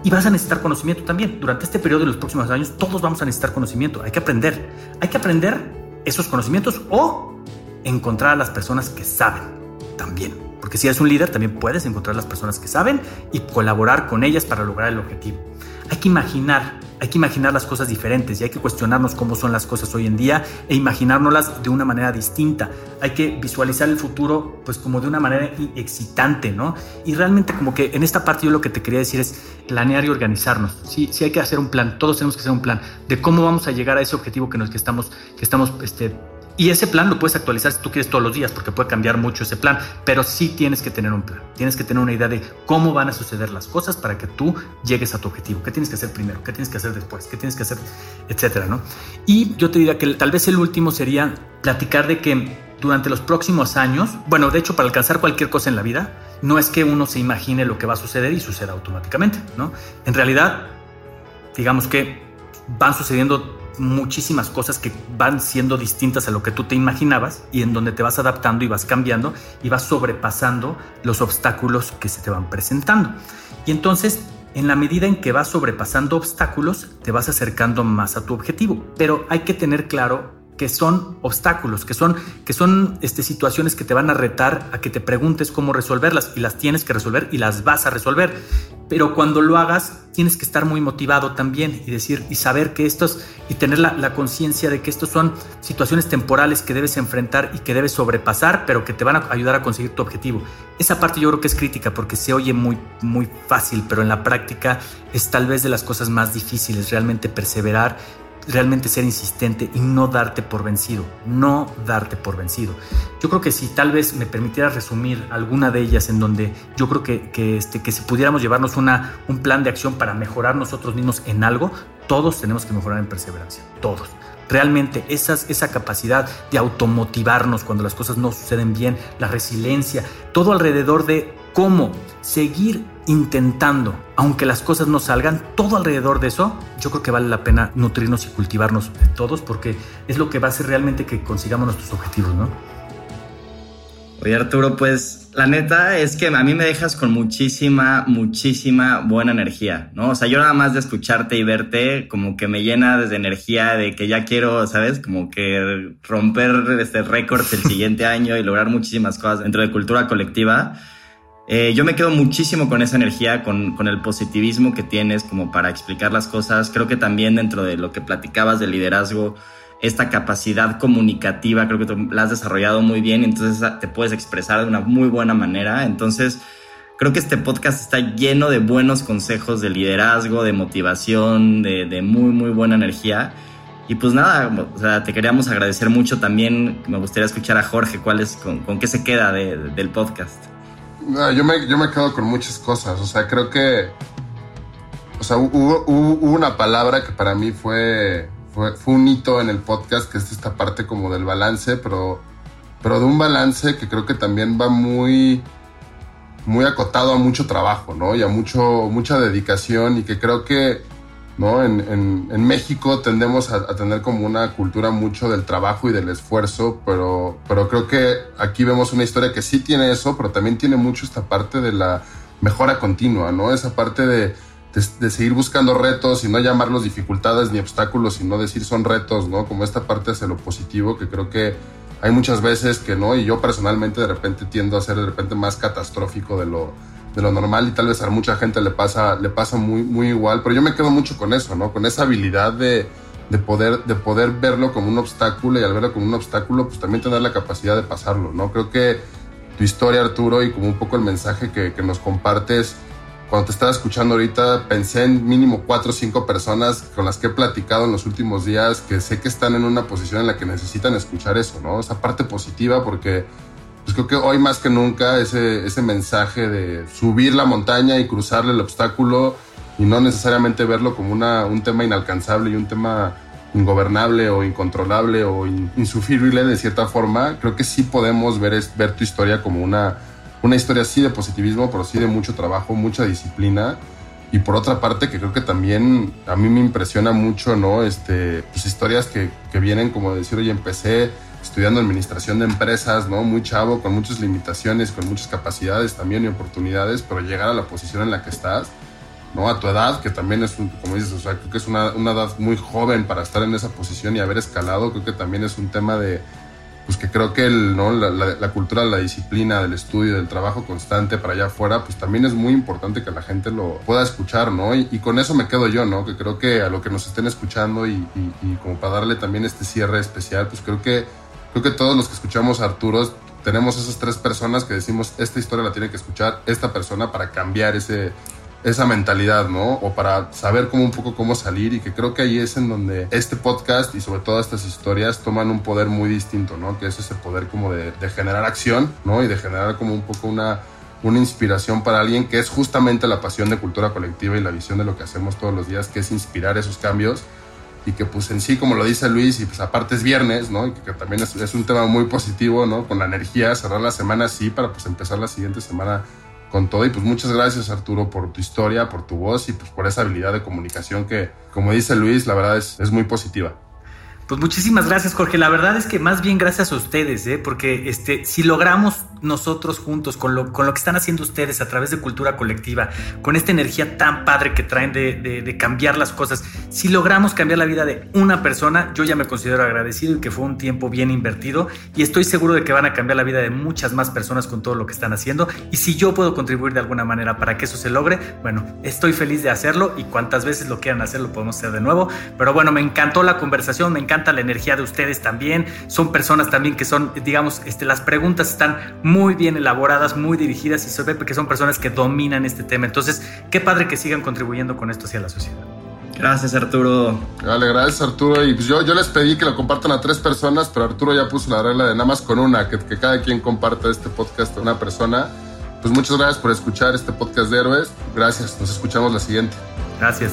Y vas a necesitar conocimiento también. Durante este periodo de los próximos años, todos vamos a necesitar conocimiento. Hay que aprender. Hay que aprender esos conocimientos o encontrar a las personas que saben también. Porque si eres un líder, también puedes encontrar a las personas que saben y colaborar con ellas para lograr el objetivo. Hay que imaginar hay que imaginar las cosas diferentes y hay que cuestionarnos cómo son las cosas hoy en día e imaginárnoslas de una manera distinta. Hay que visualizar el futuro pues como de una manera excitante, ¿no? Y realmente como que en esta parte yo lo que te quería decir es planear y organizarnos. Sí, sí hay que hacer un plan, todos tenemos que hacer un plan de cómo vamos a llegar a ese objetivo que, nos, que estamos, que estamos este, y ese plan lo puedes actualizar si tú quieres todos los días, porque puede cambiar mucho ese plan, pero sí tienes que tener un plan. Tienes que tener una idea de cómo van a suceder las cosas para que tú llegues a tu objetivo. ¿Qué tienes que hacer primero? ¿Qué tienes que hacer después? ¿Qué tienes que hacer? Etcétera, ¿no? Y yo te diría que tal vez el último sería platicar de que durante los próximos años, bueno, de hecho, para alcanzar cualquier cosa en la vida, no es que uno se imagine lo que va a suceder y suceda automáticamente, ¿no? En realidad, digamos que van sucediendo muchísimas cosas que van siendo distintas a lo que tú te imaginabas y en donde te vas adaptando y vas cambiando y vas sobrepasando los obstáculos que se te van presentando. Y entonces, en la medida en que vas sobrepasando obstáculos, te vas acercando más a tu objetivo. Pero hay que tener claro que son obstáculos, que son, que son este, situaciones que te van a retar a que te preguntes cómo resolverlas y las tienes que resolver y las vas a resolver. Pero cuando lo hagas, tienes que estar muy motivado también y decir y saber que estos y tener la, la conciencia de que estos son situaciones temporales que debes enfrentar y que debes sobrepasar, pero que te van a ayudar a conseguir tu objetivo. Esa parte yo creo que es crítica porque se oye muy, muy fácil, pero en la práctica es tal vez de las cosas más difíciles, realmente perseverar realmente ser insistente y no darte por vencido, no darte por vencido. Yo creo que si tal vez me permitieras resumir alguna de ellas en donde yo creo que, este, que si pudiéramos llevarnos una, un plan de acción para mejorar nosotros mismos en algo, todos tenemos que mejorar en perseverancia, todos. Realmente esas, esa capacidad de automotivarnos cuando las cosas no suceden bien, la resiliencia, todo alrededor de cómo seguir intentando, aunque las cosas no salgan, todo alrededor de eso, yo creo que vale la pena nutrirnos y cultivarnos todos porque es lo que va a hacer realmente que consigamos nuestros objetivos, ¿no? Oye Arturo, pues la neta es que a mí me dejas con muchísima, muchísima buena energía, ¿no? O sea, yo nada más de escucharte y verte como que me llena de energía de que ya quiero, ¿sabes? Como que romper este récord el siguiente año y lograr muchísimas cosas dentro de cultura colectiva. Eh, yo me quedo muchísimo con esa energía, con, el positivismo que tienes como para explicar las cosas. Creo que también dentro de lo que platicabas de liderazgo, esta capacidad comunicativa, creo que tú la has desarrollado muy bien, entonces te puedes expresar de una muy buena manera. Entonces, creo que este podcast está lleno de buenos consejos de liderazgo, de motivación, de, muy, muy buena energía. Y pues nada, o sea, te queríamos agradecer mucho también. Me gustaría escuchar a Jorge cuál es, con, con qué se queda de, del podcast. Yo me, yo me quedo con muchas cosas. O sea, creo que. O sea, hubo, una palabra que para mí fue, fue, un hito en el podcast, que es esta parte como del balance, pero, pero de un balance que creo que también va muy, muy acotado a mucho trabajo, ¿no? Y a mucho, mucha dedicación y que creo que ¿no? En, en, México tendemos a, tener como una cultura mucho del trabajo y del esfuerzo, pero, pero creo que aquí vemos una historia que sí tiene eso, pero también tiene mucho esta parte de la mejora continua, ¿no? Esa parte de, de, seguir buscando retos y no llamarlos dificultades ni obstáculos, sino decir son retos, ¿no? Como esta parte hacia lo positivo que creo que hay muchas veces que no, y yo personalmente de repente tiendo a ser de repente más catastrófico de lo de lo normal y tal vez a mucha gente le pasa, le pasa muy, muy igual, pero yo me quedo mucho con eso, ¿no? Con esa habilidad de, de poder, de poder verlo como un obstáculo y al verlo como un obstáculo, pues también tener la capacidad de pasarlo, ¿no? Creo que tu historia, Arturo, y como un poco el mensaje que, que nos compartes, cuando te estaba escuchando ahorita, pensé en mínimo cuatro o cinco personas con las que he platicado en los últimos días que sé que están en una posición en la que necesitan escuchar eso, ¿no? Esa parte positiva, porque pues creo que hoy más que nunca ese, ese mensaje de subir la montaña y cruzarle el obstáculo y no necesariamente verlo como una, un tema inalcanzable y un tema ingobernable o incontrolable o insufrible de cierta forma, creo que sí podemos ver, ver tu historia como una, una historia así de positivismo, pero sí de mucho trabajo, mucha disciplina. Y por otra parte, que creo que también a mí me impresiona mucho, ¿no? Este, pues historias que, que vienen como decir, oye, empecé estudiando administración de empresas, ¿no? Muy chavo, con muchas limitaciones, con muchas capacidades también y oportunidades, pero llegar a la posición en la que estás ¿no? A tu edad, que también es, como dices, o sea, creo que es una, una, edad muy joven para estar en esa posición y haber escalado, creo que también es un tema de, pues que creo que el, ¿no? la, la, cultura, la disciplina del estudio, del trabajo constante para allá afuera, pues también es muy importante que la gente lo pueda escuchar, ¿no? Y, y con eso me quedo yo, ¿no? Que creo que a lo que nos estén escuchando y, y, y, como para darle también este cierre especial, pues creo que, creo que todos los que escuchamos a Arturo tenemos esas tres personas que decimos, esta historia la tiene que escuchar esta persona para cambiar ese, esa mentalidad, ¿no? O para saber cómo un poco cómo salir y que creo que ahí es en donde este podcast y sobre todo estas historias toman un poder muy distinto, ¿no? Que es ese poder como de, de generar acción, ¿no? Y de generar como un poco una, una inspiración para alguien que es justamente la pasión de cultura colectiva y la visión de lo que hacemos todos los días, que es inspirar esos cambios y que pues en sí, como lo dice Luis, y pues aparte es viernes, ¿no? Y que, también es, es, un tema muy positivo, ¿no? Con la energía, cerrar la semana así para pues empezar la siguiente semana con todo. Y pues muchas gracias Arturo por tu historia, por tu voz y pues por esa habilidad de comunicación que, como dice Luis, la verdad es, es muy positiva. Pues muchísimas gracias, Jorge. La verdad es que más bien gracias a ustedes, ¿eh? porque este, si logramos nosotros juntos, con lo, con lo que están haciendo ustedes a través de cultura colectiva, con esta energía tan padre que traen de, de, de, cambiar las cosas, si logramos cambiar la vida de una persona, yo ya me considero agradecido y que fue un tiempo bien invertido y estoy seguro de que van a cambiar la vida de muchas más personas con todo lo que están haciendo. Y si yo puedo contribuir de alguna manera para que eso se logre, bueno, estoy feliz de hacerlo y cuantas veces lo quieran hacer, lo podemos hacer de nuevo. Pero bueno, me encantó la conversación, me encanta la energía de ustedes también. Son personas también que son, digamos, este, las preguntas están muy bien elaboradas, muy dirigidas y se ve que son personas que dominan este tema. Entonces, qué padre que sigan contribuyendo con esto hacia la sociedad. Gracias, Arturo. Vale, gracias, Arturo. Y pues yo, yo les pedí que lo compartan a tres personas, pero Arturo ya puso la regla de nada más con una, que, que cada quien comparta este podcast a una persona. Pues muchas gracias por escuchar este podcast de héroes. Gracias, nos escuchamos la siguiente. Gracias.